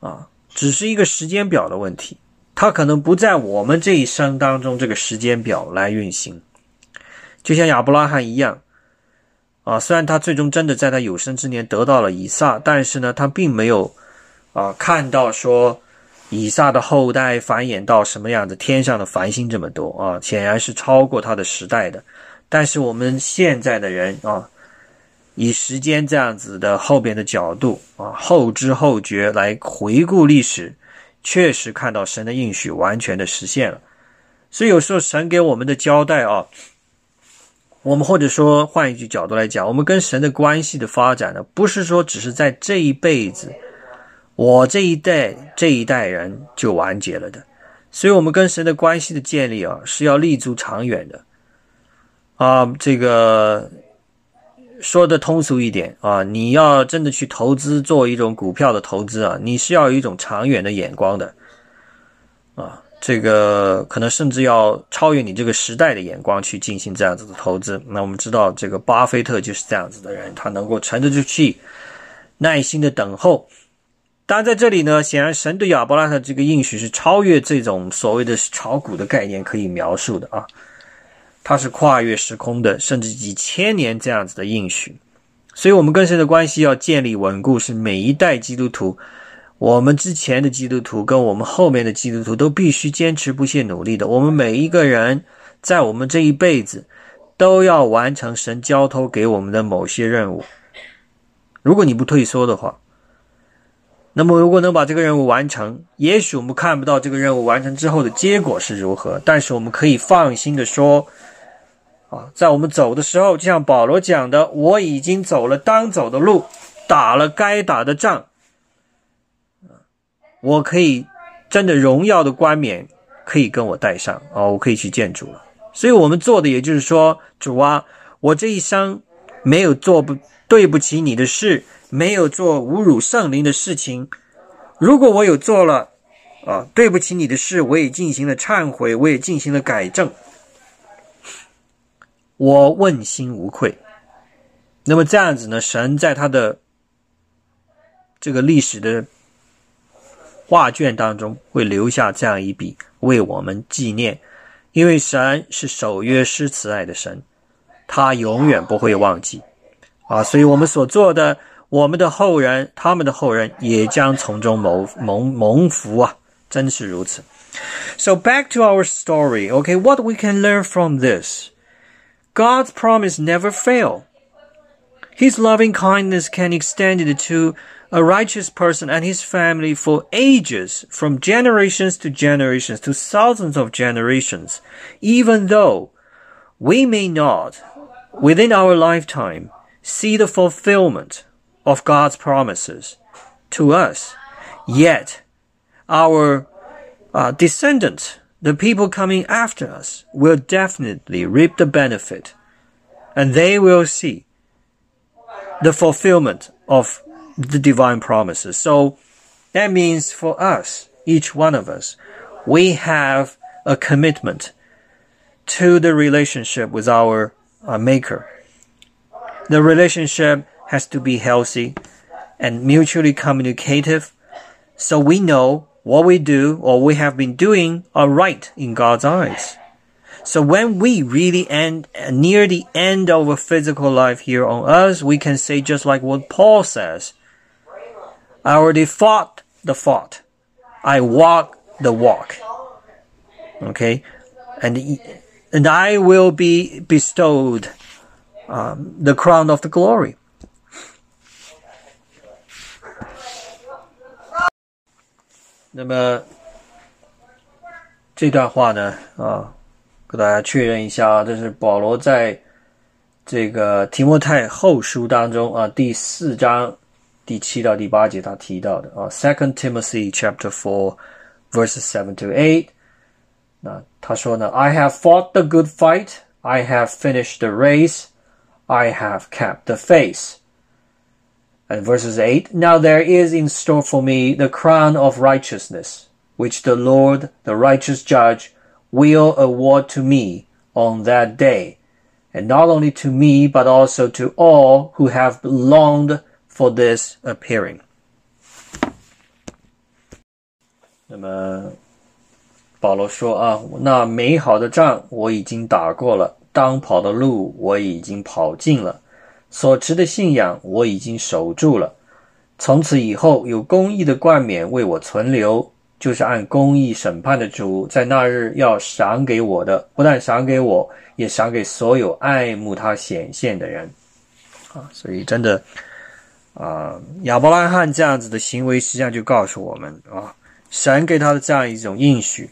啊，只是一个时间表的问题。它可能不在我们这一生当中这个时间表来运行，就像亚伯拉罕一样，啊，虽然他最终真的在他有生之年得到了以撒，但是呢，他并没有啊看到说以撒的后代繁衍到什么样子，天上的繁星这么多啊，显然是超过他的时代的。但是我们现在的人啊，以时间这样子的后边的角度啊，后知后觉来回顾历史。确实看到神的应许完全的实现了，所以有时候神给我们的交代啊，我们或者说换一句角度来讲，我们跟神的关系的发展呢，不是说只是在这一辈子，我这一代这一代人就完结了的，所以我们跟神的关系的建立啊，是要立足长远的。啊，这个。说的通俗一点啊，你要真的去投资做一种股票的投资啊，你是要有一种长远的眼光的啊，这个可能甚至要超越你这个时代的眼光去进行这样子的投资。那我们知道，这个巴菲特就是这样子的人，他能够沉得住气，耐心的等候。当然，在这里呢，显然神对亚伯拉罕这个应许是超越这种所谓的炒股的概念可以描述的啊。它是跨越时空的，甚至几千年这样子的应许，所以，我们跟神的关系要建立稳固，是每一代基督徒，我们之前的基督徒跟我们后面的基督徒都必须坚持不懈努力的。我们每一个人在我们这一辈子都要完成神交托给我们的某些任务。如果你不退缩的话，那么如果能把这个任务完成，也许我们看不到这个任务完成之后的结果是如何，但是我们可以放心的说。啊，在我们走的时候，就像保罗讲的，我已经走了当走的路，打了该打的仗，我可以真的荣耀的冠冕可以跟我戴上啊，我可以去见主了。所以，我们做的也就是说，主啊，我这一生没有做不对不起你的事，没有做侮辱圣灵的事情。如果我有做了啊，对不起你的事，我也进行了忏悔，我也进行了改正。我问心无愧。那么这样子呢？神在他的这个历史的画卷当中会留下这样一笔，为我们纪念。因为神是守约施慈爱的神，他永远不会忘记啊！所以我们所做的，我们的后人、他们的后人也将从中蒙蒙蒙福啊！真是如此。So back to our story, okay? What we can learn from this? God's promise never fail. His loving kindness can extend to a righteous person and his family for ages, from generations to generations to thousands of generations, even though we may not, within our lifetime, see the fulfillment of God's promises to us. Yet, our uh, descendants the people coming after us will definitely reap the benefit and they will see the fulfillment of the divine promises. So that means for us, each one of us, we have a commitment to the relationship with our uh, maker. The relationship has to be healthy and mutually communicative. So we know what we do or we have been doing are right in God's eyes. So when we really end near the end of a physical life here on earth, we can say just like what Paul says, I already fought the fought. I walk the walk. Okay. And and I will be bestowed um, the crown of the glory. 那么这段话呢，啊，给大家确认一下啊，这是保罗在这个提摩太后书当中啊第四章第七到第八节他提到的啊，Second Timothy chapter four verses seven to eight。那他说呢，I have fought the good fight, I have finished the race, I have kept the faith. And verses 8 Now there is in store for me the crown of righteousness, which the Lord, the righteous judge, will award to me on that day, and not only to me, but also to all who have longed for this appearing. 那么，保罗说啊，那美好的仗我已经打过了，当跑的路我已经跑尽了。 所持的信仰我已经守住了，从此以后有公义的冠冕为我存留，就是按公义审判的主在那日要赏给我的，不但赏给我，也赏给所有爱慕他显现的人。啊，所以真的，啊，亚伯拉罕这样子的行为，实际上就告诉我们啊，神给他的这样一种应许，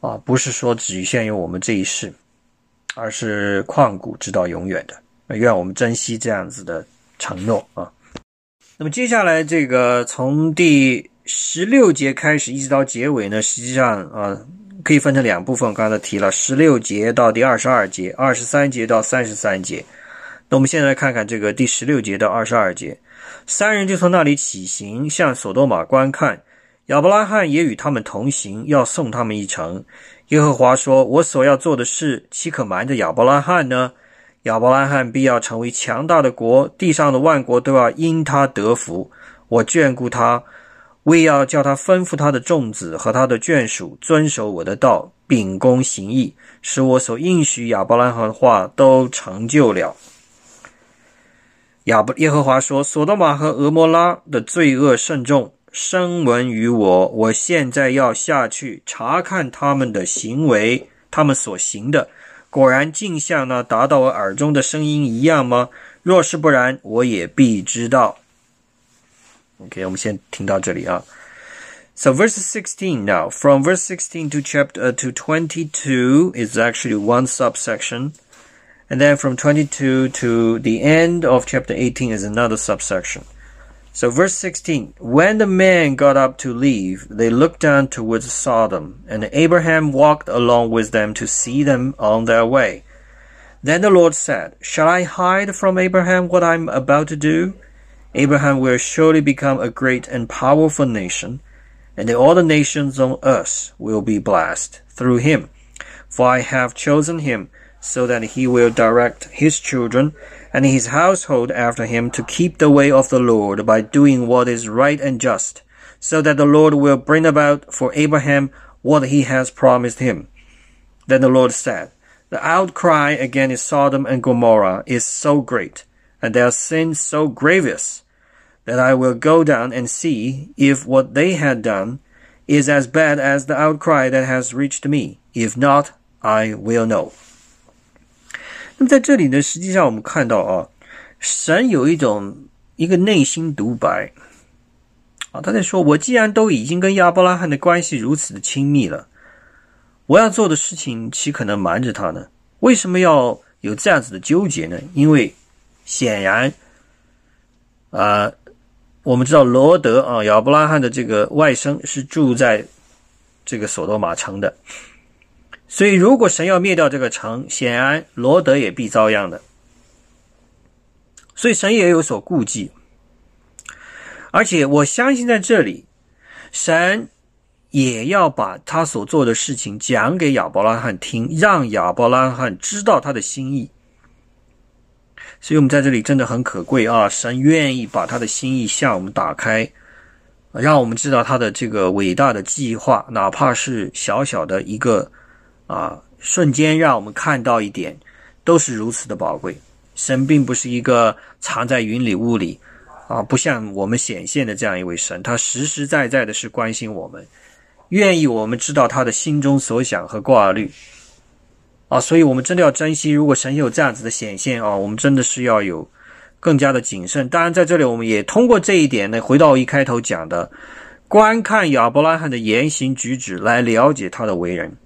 啊，不是说只限于我们这一世，而是旷古直到永远的。愿我们珍惜这样子的承诺啊。那么接下来这个从第十六节开始一直到结尾呢，实际上啊可以分成两部分。刚才提了十六节到第二十二节，二十三节到三十三节。那我们现在来看看这个第十六节到二十二节，三人就从那里起行，向索多玛观看。亚伯拉罕也与他们同行，要送他们一程。耶和华说：“我所要做的事，岂可瞒着亚伯拉罕呢？”亚伯拉罕必要成为强大的国，地上的万国都要因他得福。我眷顾他，为要叫他吩咐他的众子和他的眷属遵守我的道，秉公行义，使我所应许亚伯拉罕的话都成就了。亚伯耶和华说：“索多玛和俄摩拉的罪恶甚重，声闻于我。我现在要下去查看他们的行为，他们所行的。”果然镜像呢，达到我耳中的声音一样吗？若是不然，我也必知道。OK，我们先听到这里啊。So verse 16 now, from verse 16 to chapter uh, to 22 is actually one subsection. And then from 22 to the end of chapter 18 is another subsection. So verse 16, when the men got up to leave, they looked down towards Sodom, and Abraham walked along with them to see them on their way. Then the Lord said, Shall I hide from Abraham what I'm about to do? Abraham will surely become a great and powerful nation, and all the nations on earth will be blessed through him. For I have chosen him so that he will direct his children and his household after him to keep the way of the Lord by doing what is right and just, so that the Lord will bring about for Abraham what he has promised him. Then the Lord said, The outcry against Sodom and Gomorrah is so great, and their sin so grievous, that I will go down and see if what they had done is as bad as the outcry that has reached me. If not, I will know. 那么在这里呢，实际上我们看到啊，神有一种一个内心独白啊，他在说：“我既然都已经跟亚伯拉罕的关系如此的亲密了，我要做的事情岂可能瞒着他呢？为什么要有这样子的纠结呢？因为显然啊，我们知道罗德啊，亚伯拉罕的这个外甥是住在这个索多玛城的。”所以，如果神要灭掉这个城，显然罗德也必遭殃的。所以，神也有所顾忌。而且，我相信在这里，神也要把他所做的事情讲给亚伯拉罕听，让亚伯拉罕知道他的心意。所以我们在这里真的很可贵啊！神愿意把他的心意向我们打开，让我们知道他的这个伟大的计划，哪怕是小小的一个。啊，瞬间让我们看到一点，都是如此的宝贵。神并不是一个藏在云里雾里，啊，不像我们显现的这样一位神，他实实在在的是关心我们，愿意我们知道他的心中所想和挂虑。啊，所以我们真的要珍惜。如果神有这样子的显现啊，我们真的是要有更加的谨慎。当然，在这里我们也通过这一点呢，回到一开头讲的，观看亚伯拉罕的言行举止，来了解他的为人。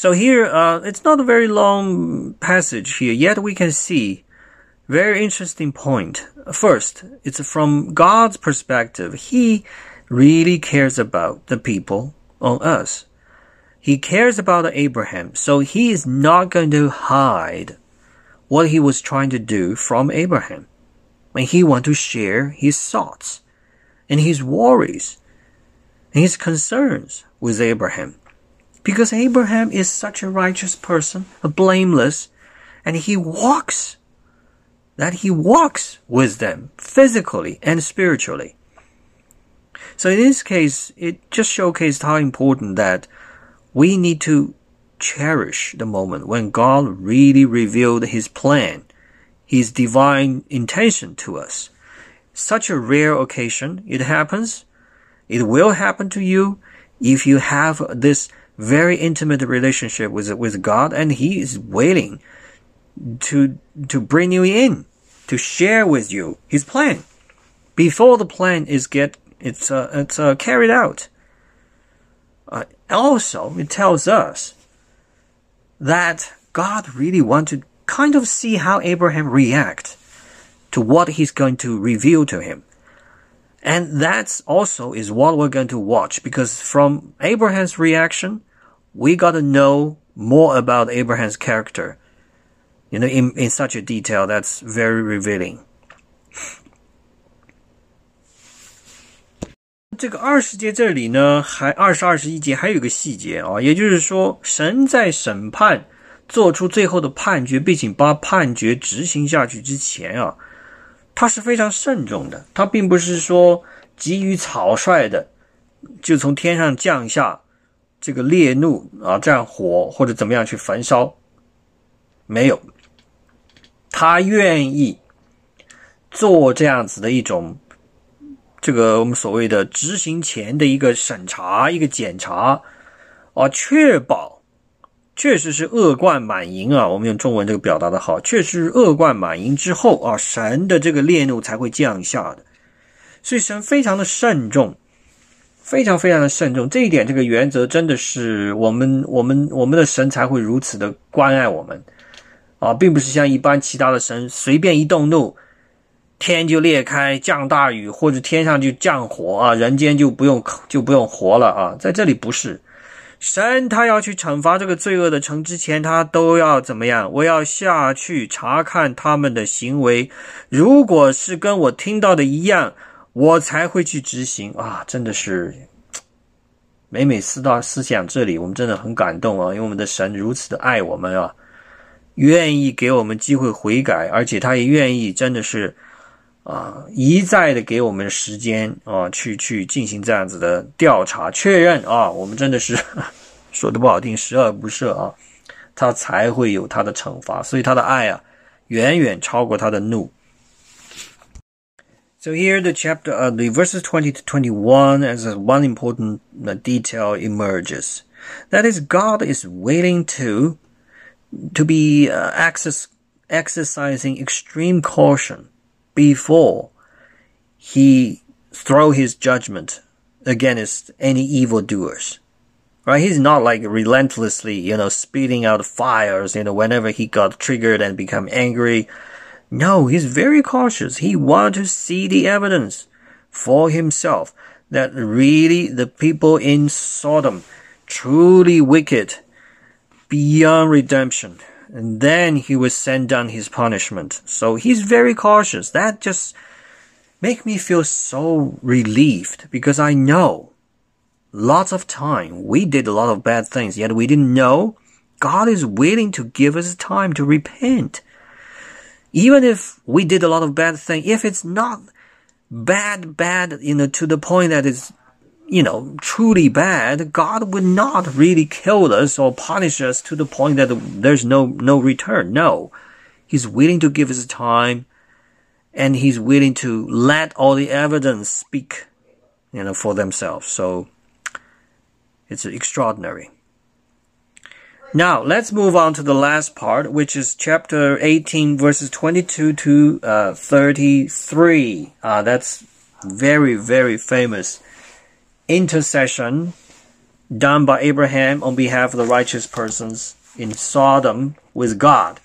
So here, uh, it's not a very long passage here, yet we can see very interesting point. First, it's from God's perspective. He really cares about the people on us. He cares about Abraham, so he is not going to hide what he was trying to do from Abraham. And he wants to share his thoughts and his worries and his concerns with Abraham. Because Abraham is such a righteous person, a blameless, and he walks, that he walks with them physically and spiritually. So in this case, it just showcased how important that we need to cherish the moment when God really revealed his plan, his divine intention to us. Such a rare occasion. It happens. It will happen to you if you have this very intimate relationship with, with God and he is waiting to, to bring you in, to share with you his plan before the plan is get, it's, uh, it's, uh, carried out. Uh, also, it tells us that God really wanted to kind of see how Abraham react to what he's going to reveal to him. And that's also is what we're going to watch because from Abraham's reaction, we gotta know more about Abraham's character. You know, in, in such a detail that's very revealing. 这个二十节这里呢，还二十二十一节还有个细节啊，也就是说，神在审判做出最后的判决，并且把判决执行下去之前啊，他是非常慎重的。他并不是说急于草率的就从天上降下这个烈怒啊，战火或者怎么样去焚烧，没有，他愿意做这样子的一种。这个我们所谓的执行前的一个审查、一个检查啊，确保确实是恶贯满盈啊。我们用中文这个表达的好，确实是恶贯满盈之后啊，神的这个烈怒才会降下的。所以神非常的慎重，非常非常的慎重。这一点，这个原则真的是我们我们我们的神才会如此的关爱我们啊，并不是像一般其他的神随便一动怒。天就裂开，降大雨，或者天上就降火啊，人间就不用就不用活了啊！在这里不是，神他要去惩罚这个罪恶的城之前，他都要怎么样？我要下去查看他们的行为，如果是跟我听到的一样，我才会去执行啊！真的是，每每思到思想这里，我们真的很感动啊，因为我们的神如此的爱我们啊，愿意给我们机会悔改，而且他也愿意真的是。啊，一再的给我们时间啊，去去进行这样子的调查确认啊，我们真的是 *laughs* 说的不好听，十恶不赦啊，他才会有他的惩罚，所以他的爱啊，远远超过他的怒。So here the chapter, uh, the verses 20 to 21 as one important detail emerges. That is, God is willing to, to be uh, access, exercising extreme caution before he throw his judgment against any evildoers. Right? He's not like relentlessly, you know, spitting out fires, you know, whenever he got triggered and become angry. No, he's very cautious. He wants to see the evidence for himself that really the people in Sodom truly wicked beyond redemption and then he will send down his punishment. So he's very cautious. That just make me feel so relieved because I know lots of time we did a lot of bad things, yet we didn't know God is willing to give us time to repent. Even if we did a lot of bad things, if it's not bad, bad, you know, to the point that it's you know, truly bad, God would not really kill us or punish us to the point that there's no, no return. No. He's willing to give us time and he's willing to let all the evidence speak, you know, for themselves. So it's extraordinary. Now let's move on to the last part, which is chapter 18, verses 22 to uh, 33. Uh, that's very, very famous intercession done by Abraham on behalf of the righteous persons in Sodom with God.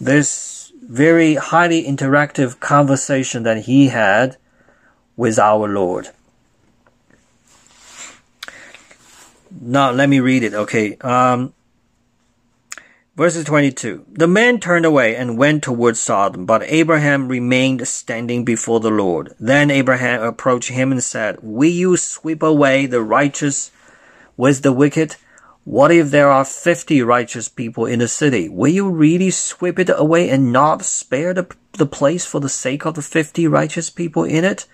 This very highly interactive conversation that he had with our Lord. Now let me read it. Okay. Um, Verses 22. The men turned away and went towards Sodom, but Abraham remained standing before the Lord. Then Abraham approached him and said, Will you sweep away the righteous with the wicked? What if there are fifty righteous people in the city? Will you really sweep it away and not spare the, the place for the sake of the fifty righteous people in it?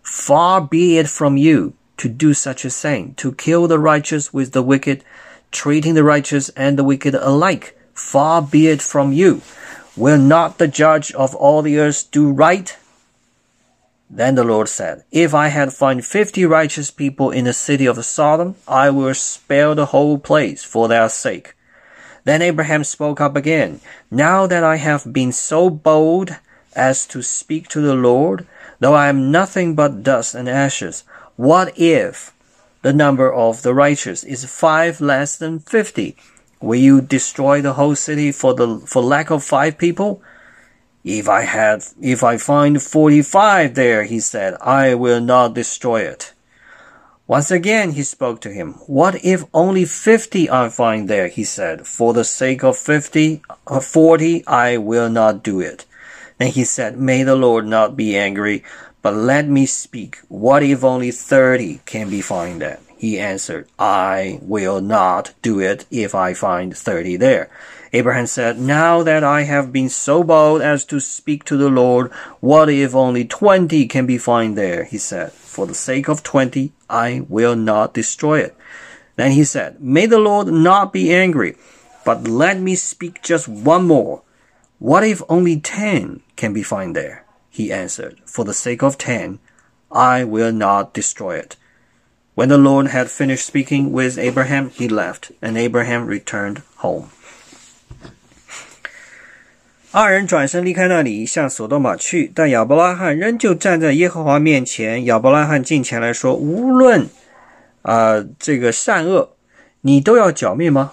Far be it from you to do such a thing, to kill the righteous with the wicked, treating the righteous and the wicked alike. Far be it from you. Will not the judge of all the earth do right? Then the Lord said, If I had found fifty righteous people in the city of Sodom, I will spare the whole place for their sake. Then Abraham spoke up again, Now that I have been so bold as to speak to the Lord, though I am nothing but dust and ashes, what if the number of the righteous is five less than fifty? Will you destroy the whole city for the for lack of five people? If I had if I find forty five there, he said, I will not destroy it. Once again he spoke to him. What if only fifty I find there? he said. For the sake of fifty or uh, forty, I will not do it. Then he said, May the Lord not be angry, but let me speak. What if only thirty can be found there? He answered, I will not do it if I find thirty there. Abraham said, Now that I have been so bold as to speak to the Lord, what if only twenty can be found there? He said, For the sake of twenty, I will not destroy it. Then he said, May the Lord not be angry, but let me speak just one more. What if only ten can be found there? He answered, For the sake of ten, I will not destroy it. When the Lord had finished speaking with Abraham, he left, and Abraham returned home. 二人转身离开那里，向索多玛去。但亚伯拉罕仍旧站在耶和华面前。亚伯拉罕近前来说：“无论啊、这个善恶，你都要剿灭吗？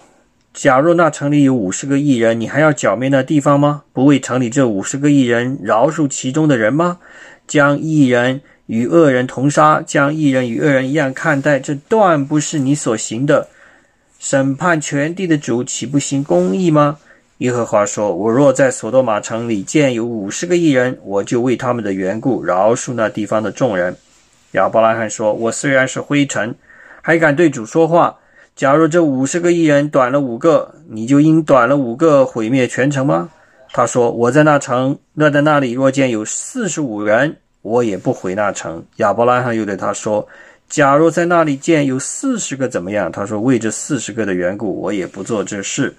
假若那城里有五十个异人，你还要剿灭那地方吗？不为城里这五十个异人饶恕其中的人吗？将异人。”与恶人同杀，将一人与恶人一样看待，这断不是你所行的。审判全地的主岂不行公义吗？耶和华说：“我若在索多玛城里见有五十个异人，我就为他们的缘故饶恕那地方的众人。”亚伯拉罕说：“我虽然是灰尘，还敢对主说话。假如这五十个异人短了五个，你就因短了五个毁灭全城吗？”他说：“我在那城，那在那里若见有四十五人。”我也不回那城。亚伯拉罕又对他说：“假如在那里见有四十个，怎么样？”他说：“为这四十个的缘故，我也不做这事。”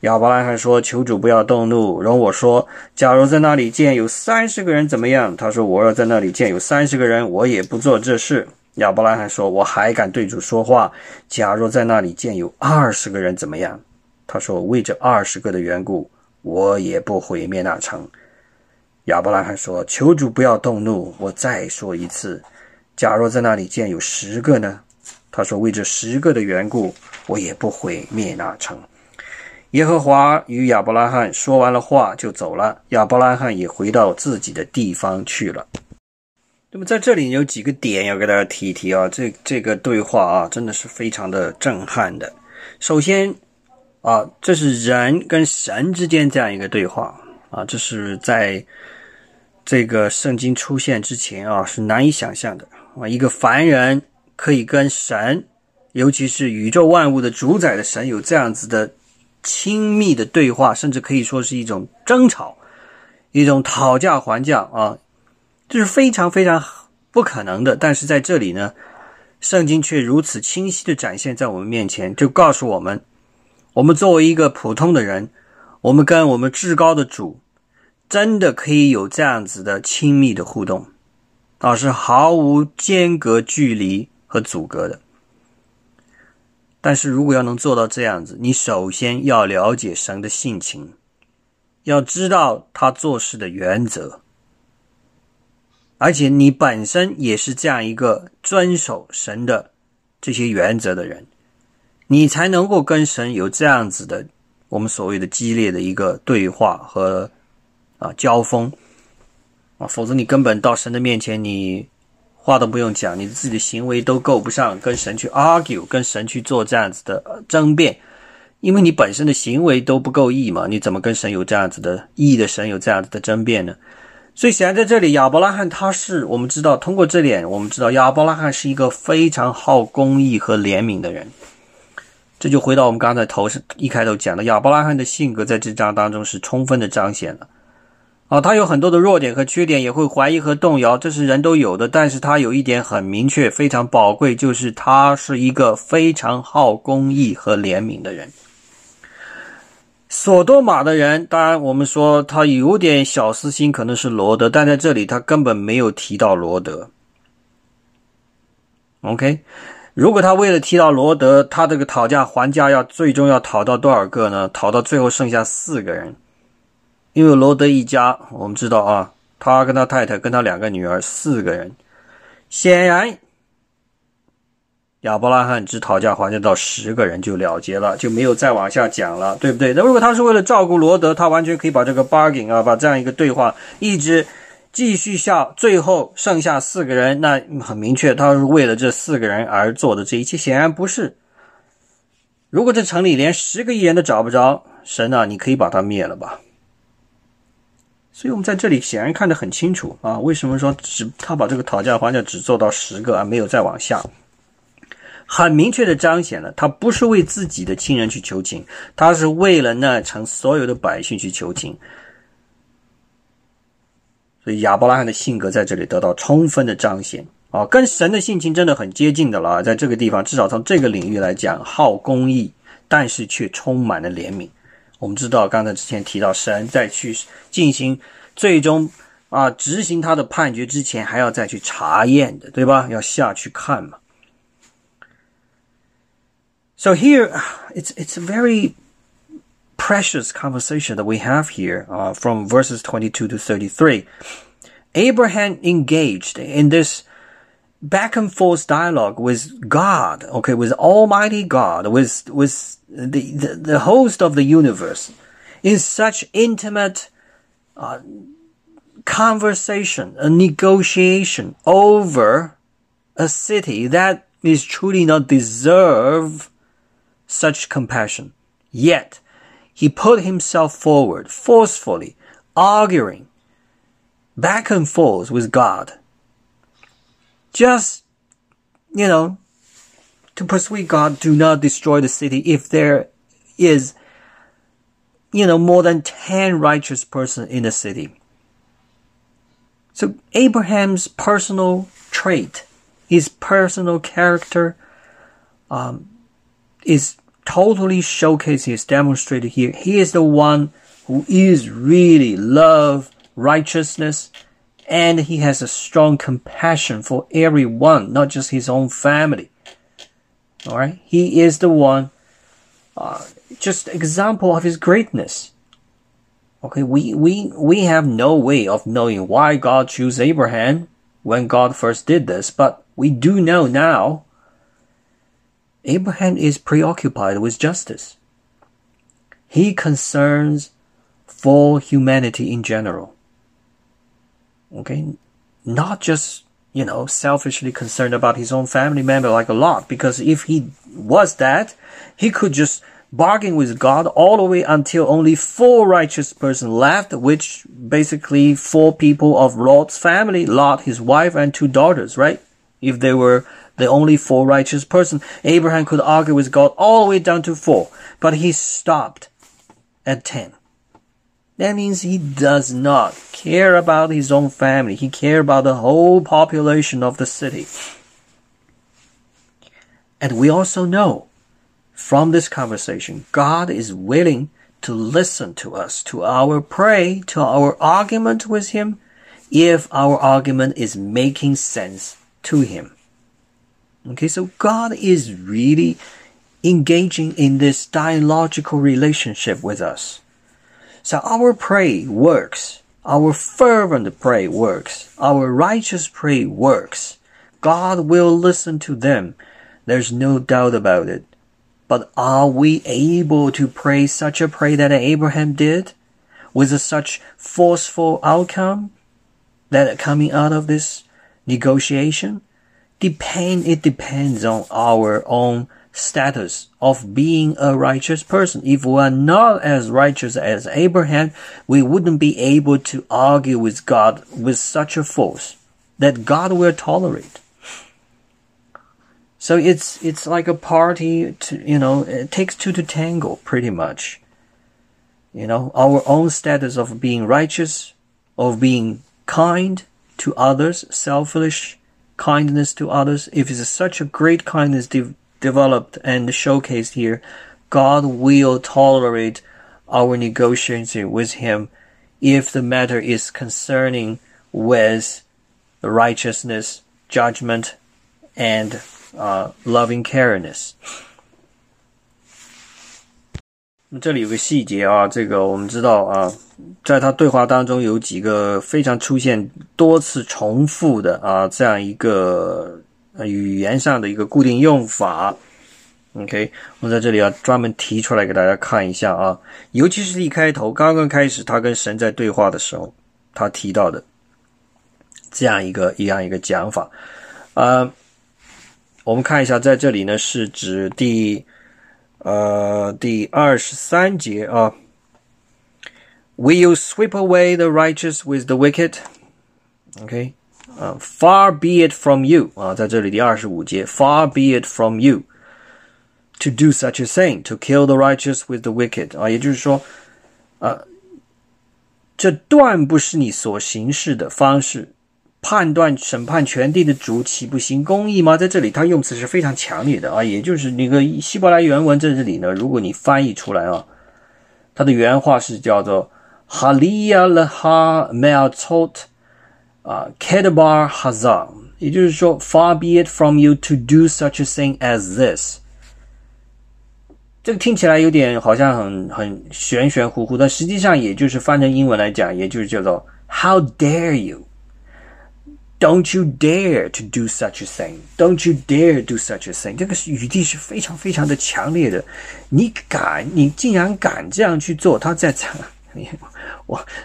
亚伯拉罕说：“求主不要动怒，容我说。假如在那里见有三十个人，怎么样？”他说：“我要在那里见有三十个人，我也不做这事。”亚伯拉罕说：“我还敢对主说话。假如在那里见有二十个人，怎么样？”他说：“为这二十个的缘故，我也不毁灭那城。”亚伯拉罕说：“求主不要动怒，我再说一次，假若在那里见有十个呢？”他说：“为这十个的缘故，我也不毁灭那城。”耶和华与亚伯拉罕说完了话，就走了。亚伯拉罕也回到自己的地方去了。那么在这里有几个点要给大家提一提啊，这这个对话啊，真的是非常的震撼的。首先啊，这是人跟神之间这样一个对话啊，这是在。这个圣经出现之前啊，是难以想象的啊！一个凡人可以跟神，尤其是宇宙万物的主宰的神，有这样子的亲密的对话，甚至可以说是一种争吵，一种讨价还价啊！这是非常非常不可能的。但是在这里呢，圣经却如此清晰的展现在我们面前，就告诉我们：我们作为一个普通的人，我们跟我们至高的主。真的可以有这样子的亲密的互动，啊，是毫无间隔、距离和阻隔的。但是如果要能做到这样子，你首先要了解神的性情，要知道他做事的原则，而且你本身也是这样一个遵守神的这些原则的人，你才能够跟神有这样子的我们所谓的激烈的一个对话和啊交锋啊，否则你根本到神的面前你。话都不用讲，你自己的行为都够不上跟神去 argue，跟神去做这样子的争辩，因为你本身的行为都不够义嘛，你怎么跟神有这样子的义的神有这样子的争辩呢？所以显然在这里，亚伯拉罕他是我们知道，通过这点我们知道亚伯拉罕是一个非常好公义和怜悯的人。这就回到我们刚才头是一开头讲的，亚伯拉罕的性格在这章当中是充分的彰显了。啊，他有很多的弱点和缺点，也会怀疑和动摇，这是人都有的。但是他有一点很明确、非常宝贵，就是他是一个非常好公益和怜悯的人。索多玛的人，当然我们说他有点小私心，可能是罗德，但在这里他根本没有提到罗德。OK，如果他为了提到罗德，他这个讨价还价要最终要讨到多少个呢？讨到最后剩下四个人。因为罗德一家，我们知道啊，他跟他太太跟他两个女儿四个人，显然亚伯拉罕只讨价还价到十个人就了结了，就没有再往下讲了，对不对？那如果他是为了照顾罗德，他完全可以把这个 bargain 啊，把这样一个对话一直继续下，最后剩下四个人，那很明确，他是为了这四个人而做的这一切，显然不是。如果这城里连十个亿人都找不着，神啊，你可以把他灭了吧？所以我们在这里显然看得很清楚啊，为什么说只他把这个讨价还价只做到十个啊，没有再往下，很明确的彰显了他不是为自己的亲人去求情，他是为了那城所有的百姓去求情。所以亚伯拉罕的性格在这里得到充分的彰显啊，跟神的性情真的很接近的了啊。在这个地方，至少从这个领域来讲，好公义，但是却充满了怜悯。我们知道，刚才之前提到，神在去进行最终啊执行他的判决之前，还要再去查验的，对吧？要下去看嘛。So here, it's it's a very precious conversation that we have here uh, from verses 22 to 33. Abraham engaged in this back and forth dialogue with God, okay, with Almighty God, with with the, the, the host of the universe in such intimate uh, conversation, a negotiation over a city that is truly not deserve such compassion. Yet, he put himself forward forcefully, arguing back and forth with God. Just, you know, to persuade God do not destroy the city if there is, you know, more than 10 righteous person in the city. So Abraham's personal trait, his personal character, um, is totally showcased, is demonstrated here. He is the one who is really love righteousness and he has a strong compassion for everyone, not just his own family. All right, he is the one. Uh, just example of his greatness. Okay, we we we have no way of knowing why God chose Abraham when God first did this, but we do know now. Abraham is preoccupied with justice. He concerns for humanity in general. Okay, not just you know, selfishly concerned about his own family member like a lot. Because if he was that, he could just bargain with God all the way until only four righteous person left, which basically four people of Lot's family, Lot, his wife, and two daughters, right? If they were the only four righteous person, Abraham could argue with God all the way down to four. But he stopped at ten. That means he does not care about his own family. He cares about the whole population of the city. And we also know from this conversation, God is willing to listen to us, to our pray, to our argument with Him, if our argument is making sense to Him. Okay, so God is really engaging in this dialogical relationship with us. So our pray works. Our fervent pray works. Our righteous pray works. God will listen to them. There's no doubt about it. But are we able to pray such a prayer that Abraham did with such forceful outcome that coming out of this negotiation? Depend, it depends on our own status of being a righteous person. If we are not as righteous as Abraham, we wouldn't be able to argue with God with such a force that God will tolerate. So it's it's like a party to you know it takes two to tango pretty much. You know our own status of being righteous, of being kind to others, selfish kindness to others. If it's such a great kindness de- developed and showcased here, God will tolerate our negotiation with Him if the matter is concerning with righteousness, judgment, and uh, loving kindness. 这里有个细节啊，这个我们知道啊，在他对话当中有几个非常出现多次重复的啊这样一个 语言上的一个固定用法。OK，我们在这里要专门提出来给大家看一下啊，尤其是一开头刚刚开始他跟神在对话的时候，他提到的这样一个一样一个讲法啊，我们看一下，在这里呢是指第。呃，第二十三节啊，Will you sweep away the righteous with the wicked? OK，啊，Far be it from you 啊，在这里第二十五节，Far be it from you to do such a thing to kill the righteous with the wicked 啊，也就是说，啊，这断不是你所行事的方式。判断审判全地的主岂不行公义吗？在这里，它用词是非常强烈的啊，也就是那个希伯来原文在这里呢。如果你翻译出来啊，它的原话是叫做 “Halia leha m e l t o t 啊 kedbar hazam”，也就是说 “Far be it from you to do such a thing as this”。这个听起来有点好像很很玄玄乎乎，但实际上也就是翻成英文来讲，也就是叫做 “How dare you”。Don't you dare to do such a thing! Don't you dare do such a thing! 这个语气是非常非常的强烈的。你敢，你竟然敢这样去做？他在讲，*laughs* 我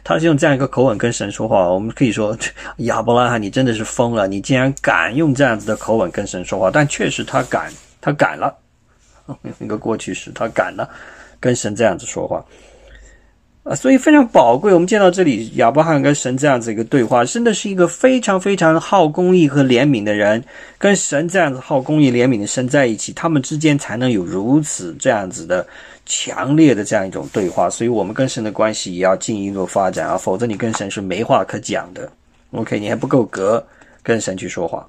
他是用这样一个口吻跟神说话。我们可以说，*laughs* 亚伯拉罕，你真的是疯了！你竟然敢用这样子的口吻跟神说话？但确实他敢，他敢了。*laughs* 一个过去式，他敢了，跟神这样子说话。啊，所以非常宝贵。我们见到这里，亚伯罕跟神这样子一个对话，真的是一个非常非常好公义和怜悯的人，跟神这样子好公义怜悯的神在一起，他们之间才能有如此这样子的强烈的这样一种对话。所以，我们跟神的关系也要进一步发展啊，否则你跟神是没话可讲的。OK，你还不够格跟神去说话。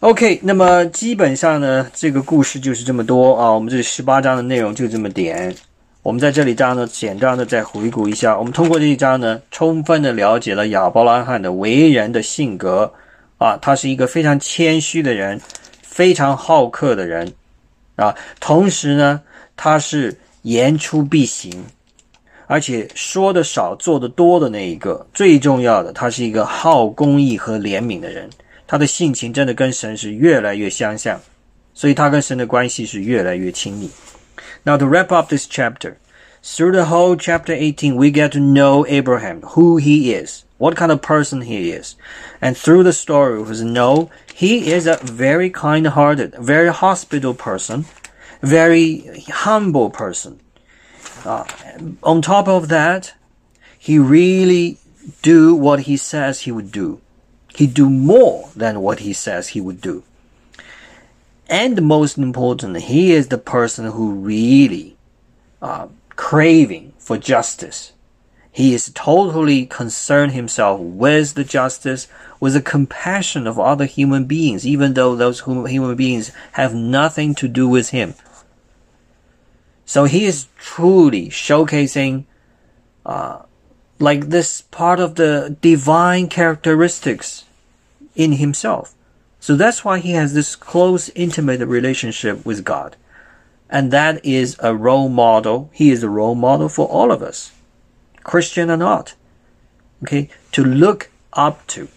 OK，那么基本上呢，这个故事就是这么多啊。我们这十八章的内容就这么点。我们在这里章呢，简单的再回顾一下。我们通过这一章呢，充分的了解了亚伯拉罕的为人的性格啊，他是一个非常谦虚的人，非常好客的人啊。同时呢，他是言出必行，而且说的少，做的多的那一个。最重要的，他是一个好公义和怜悯的人。他的性情真的跟神是越来越相像，所以他跟神的关系是越来越亲密。Now, to wrap up this chapter, through the whole chapter 18, we get to know Abraham, who he is, what kind of person he is. And through the story, we know he is a very kind hearted, very hospitable person, very humble person. Uh, on top of that, he really do what he says he would do. He do more than what he says he would do. And most important, he is the person who really uh, craving for justice. He is totally concerned himself with the justice, with the compassion of other human beings, even though those human beings have nothing to do with him. So he is truly showcasing, uh, like this part of the divine characteristics in himself So that's why he has this close, intimate relationship with God. And that is a role model. He is a role model for all of us, Christian or not. Okay, to look up to.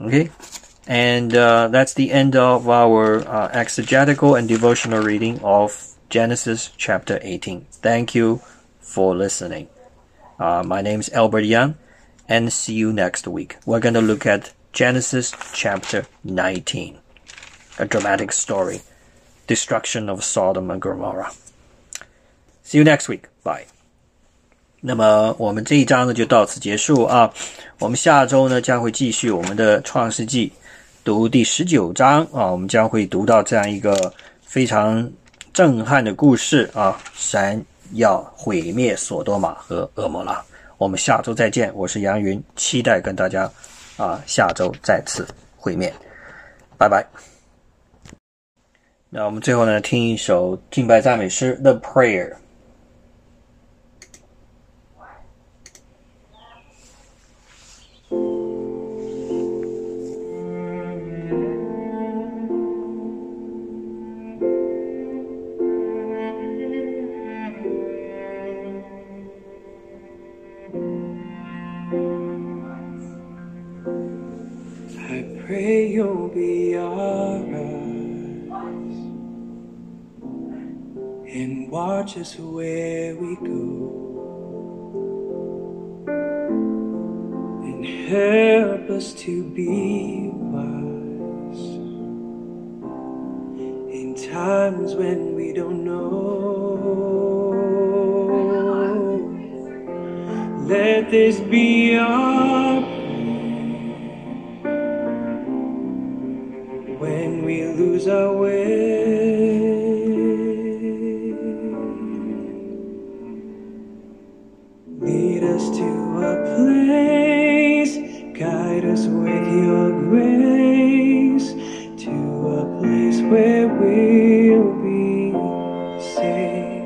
Okay, and uh, that's the end of our uh, exegetical and devotional reading of Genesis chapter 18. Thank you for listening. Uh, my name is Albert Young, and see you next week. We're going to look at Genesis chapter 19, a dramatic story destruction of Sodom and Gomorrah. See you next week. Bye. 那么我们这一章呢就到此结束啊。我们下周呢将会继续我们的创世纪，读第十九章啊。我们将会读到这样一个非常震撼的故事啊，神要毁灭索多玛和恶魔拉。我们下周再见，我是杨云，期待跟大家啊下周再次会面，拜拜。那我们最后呢，听一首敬拜赞美诗《The Prayer》。Pray you'll be alright and watch us where we go. And help us to be wise. In times when we don't know. Let this be our when we lose our way. Lead us to a place, guide us with your grace to a place where we'll be safe.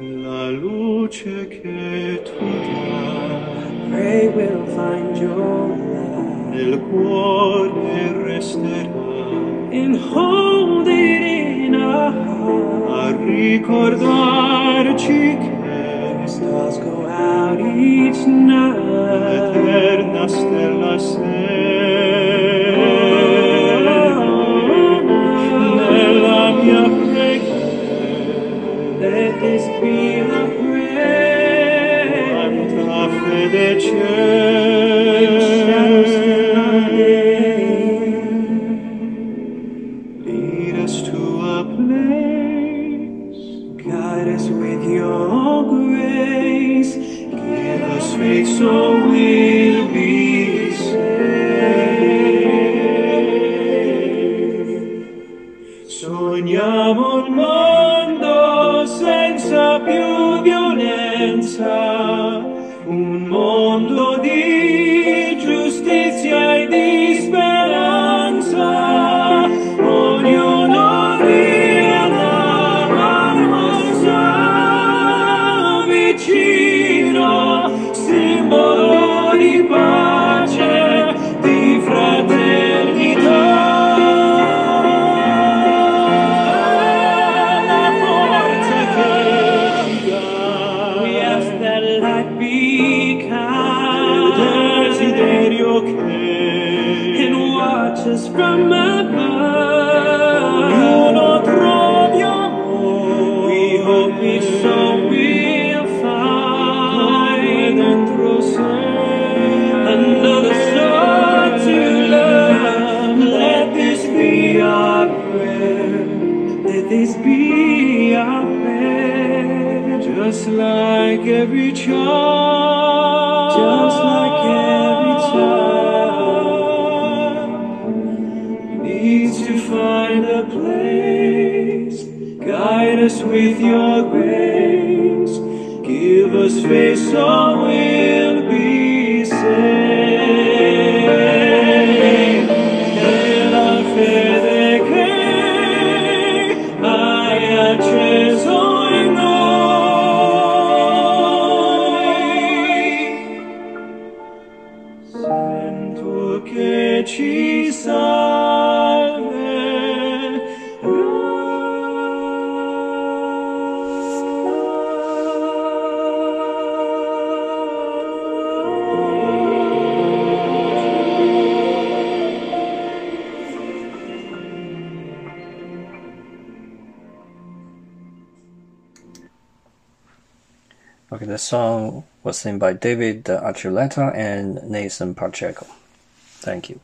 La luce che tu dai Pray we'll find your nel cuore resterà and hold it in our heart. a ricordarci che Stars go out each night. l'eterna stella sei nella mia preghiera Let this be our prayer. quanta fede Shadows sung by David Archuleta and Nathan Pacheco. Thank you.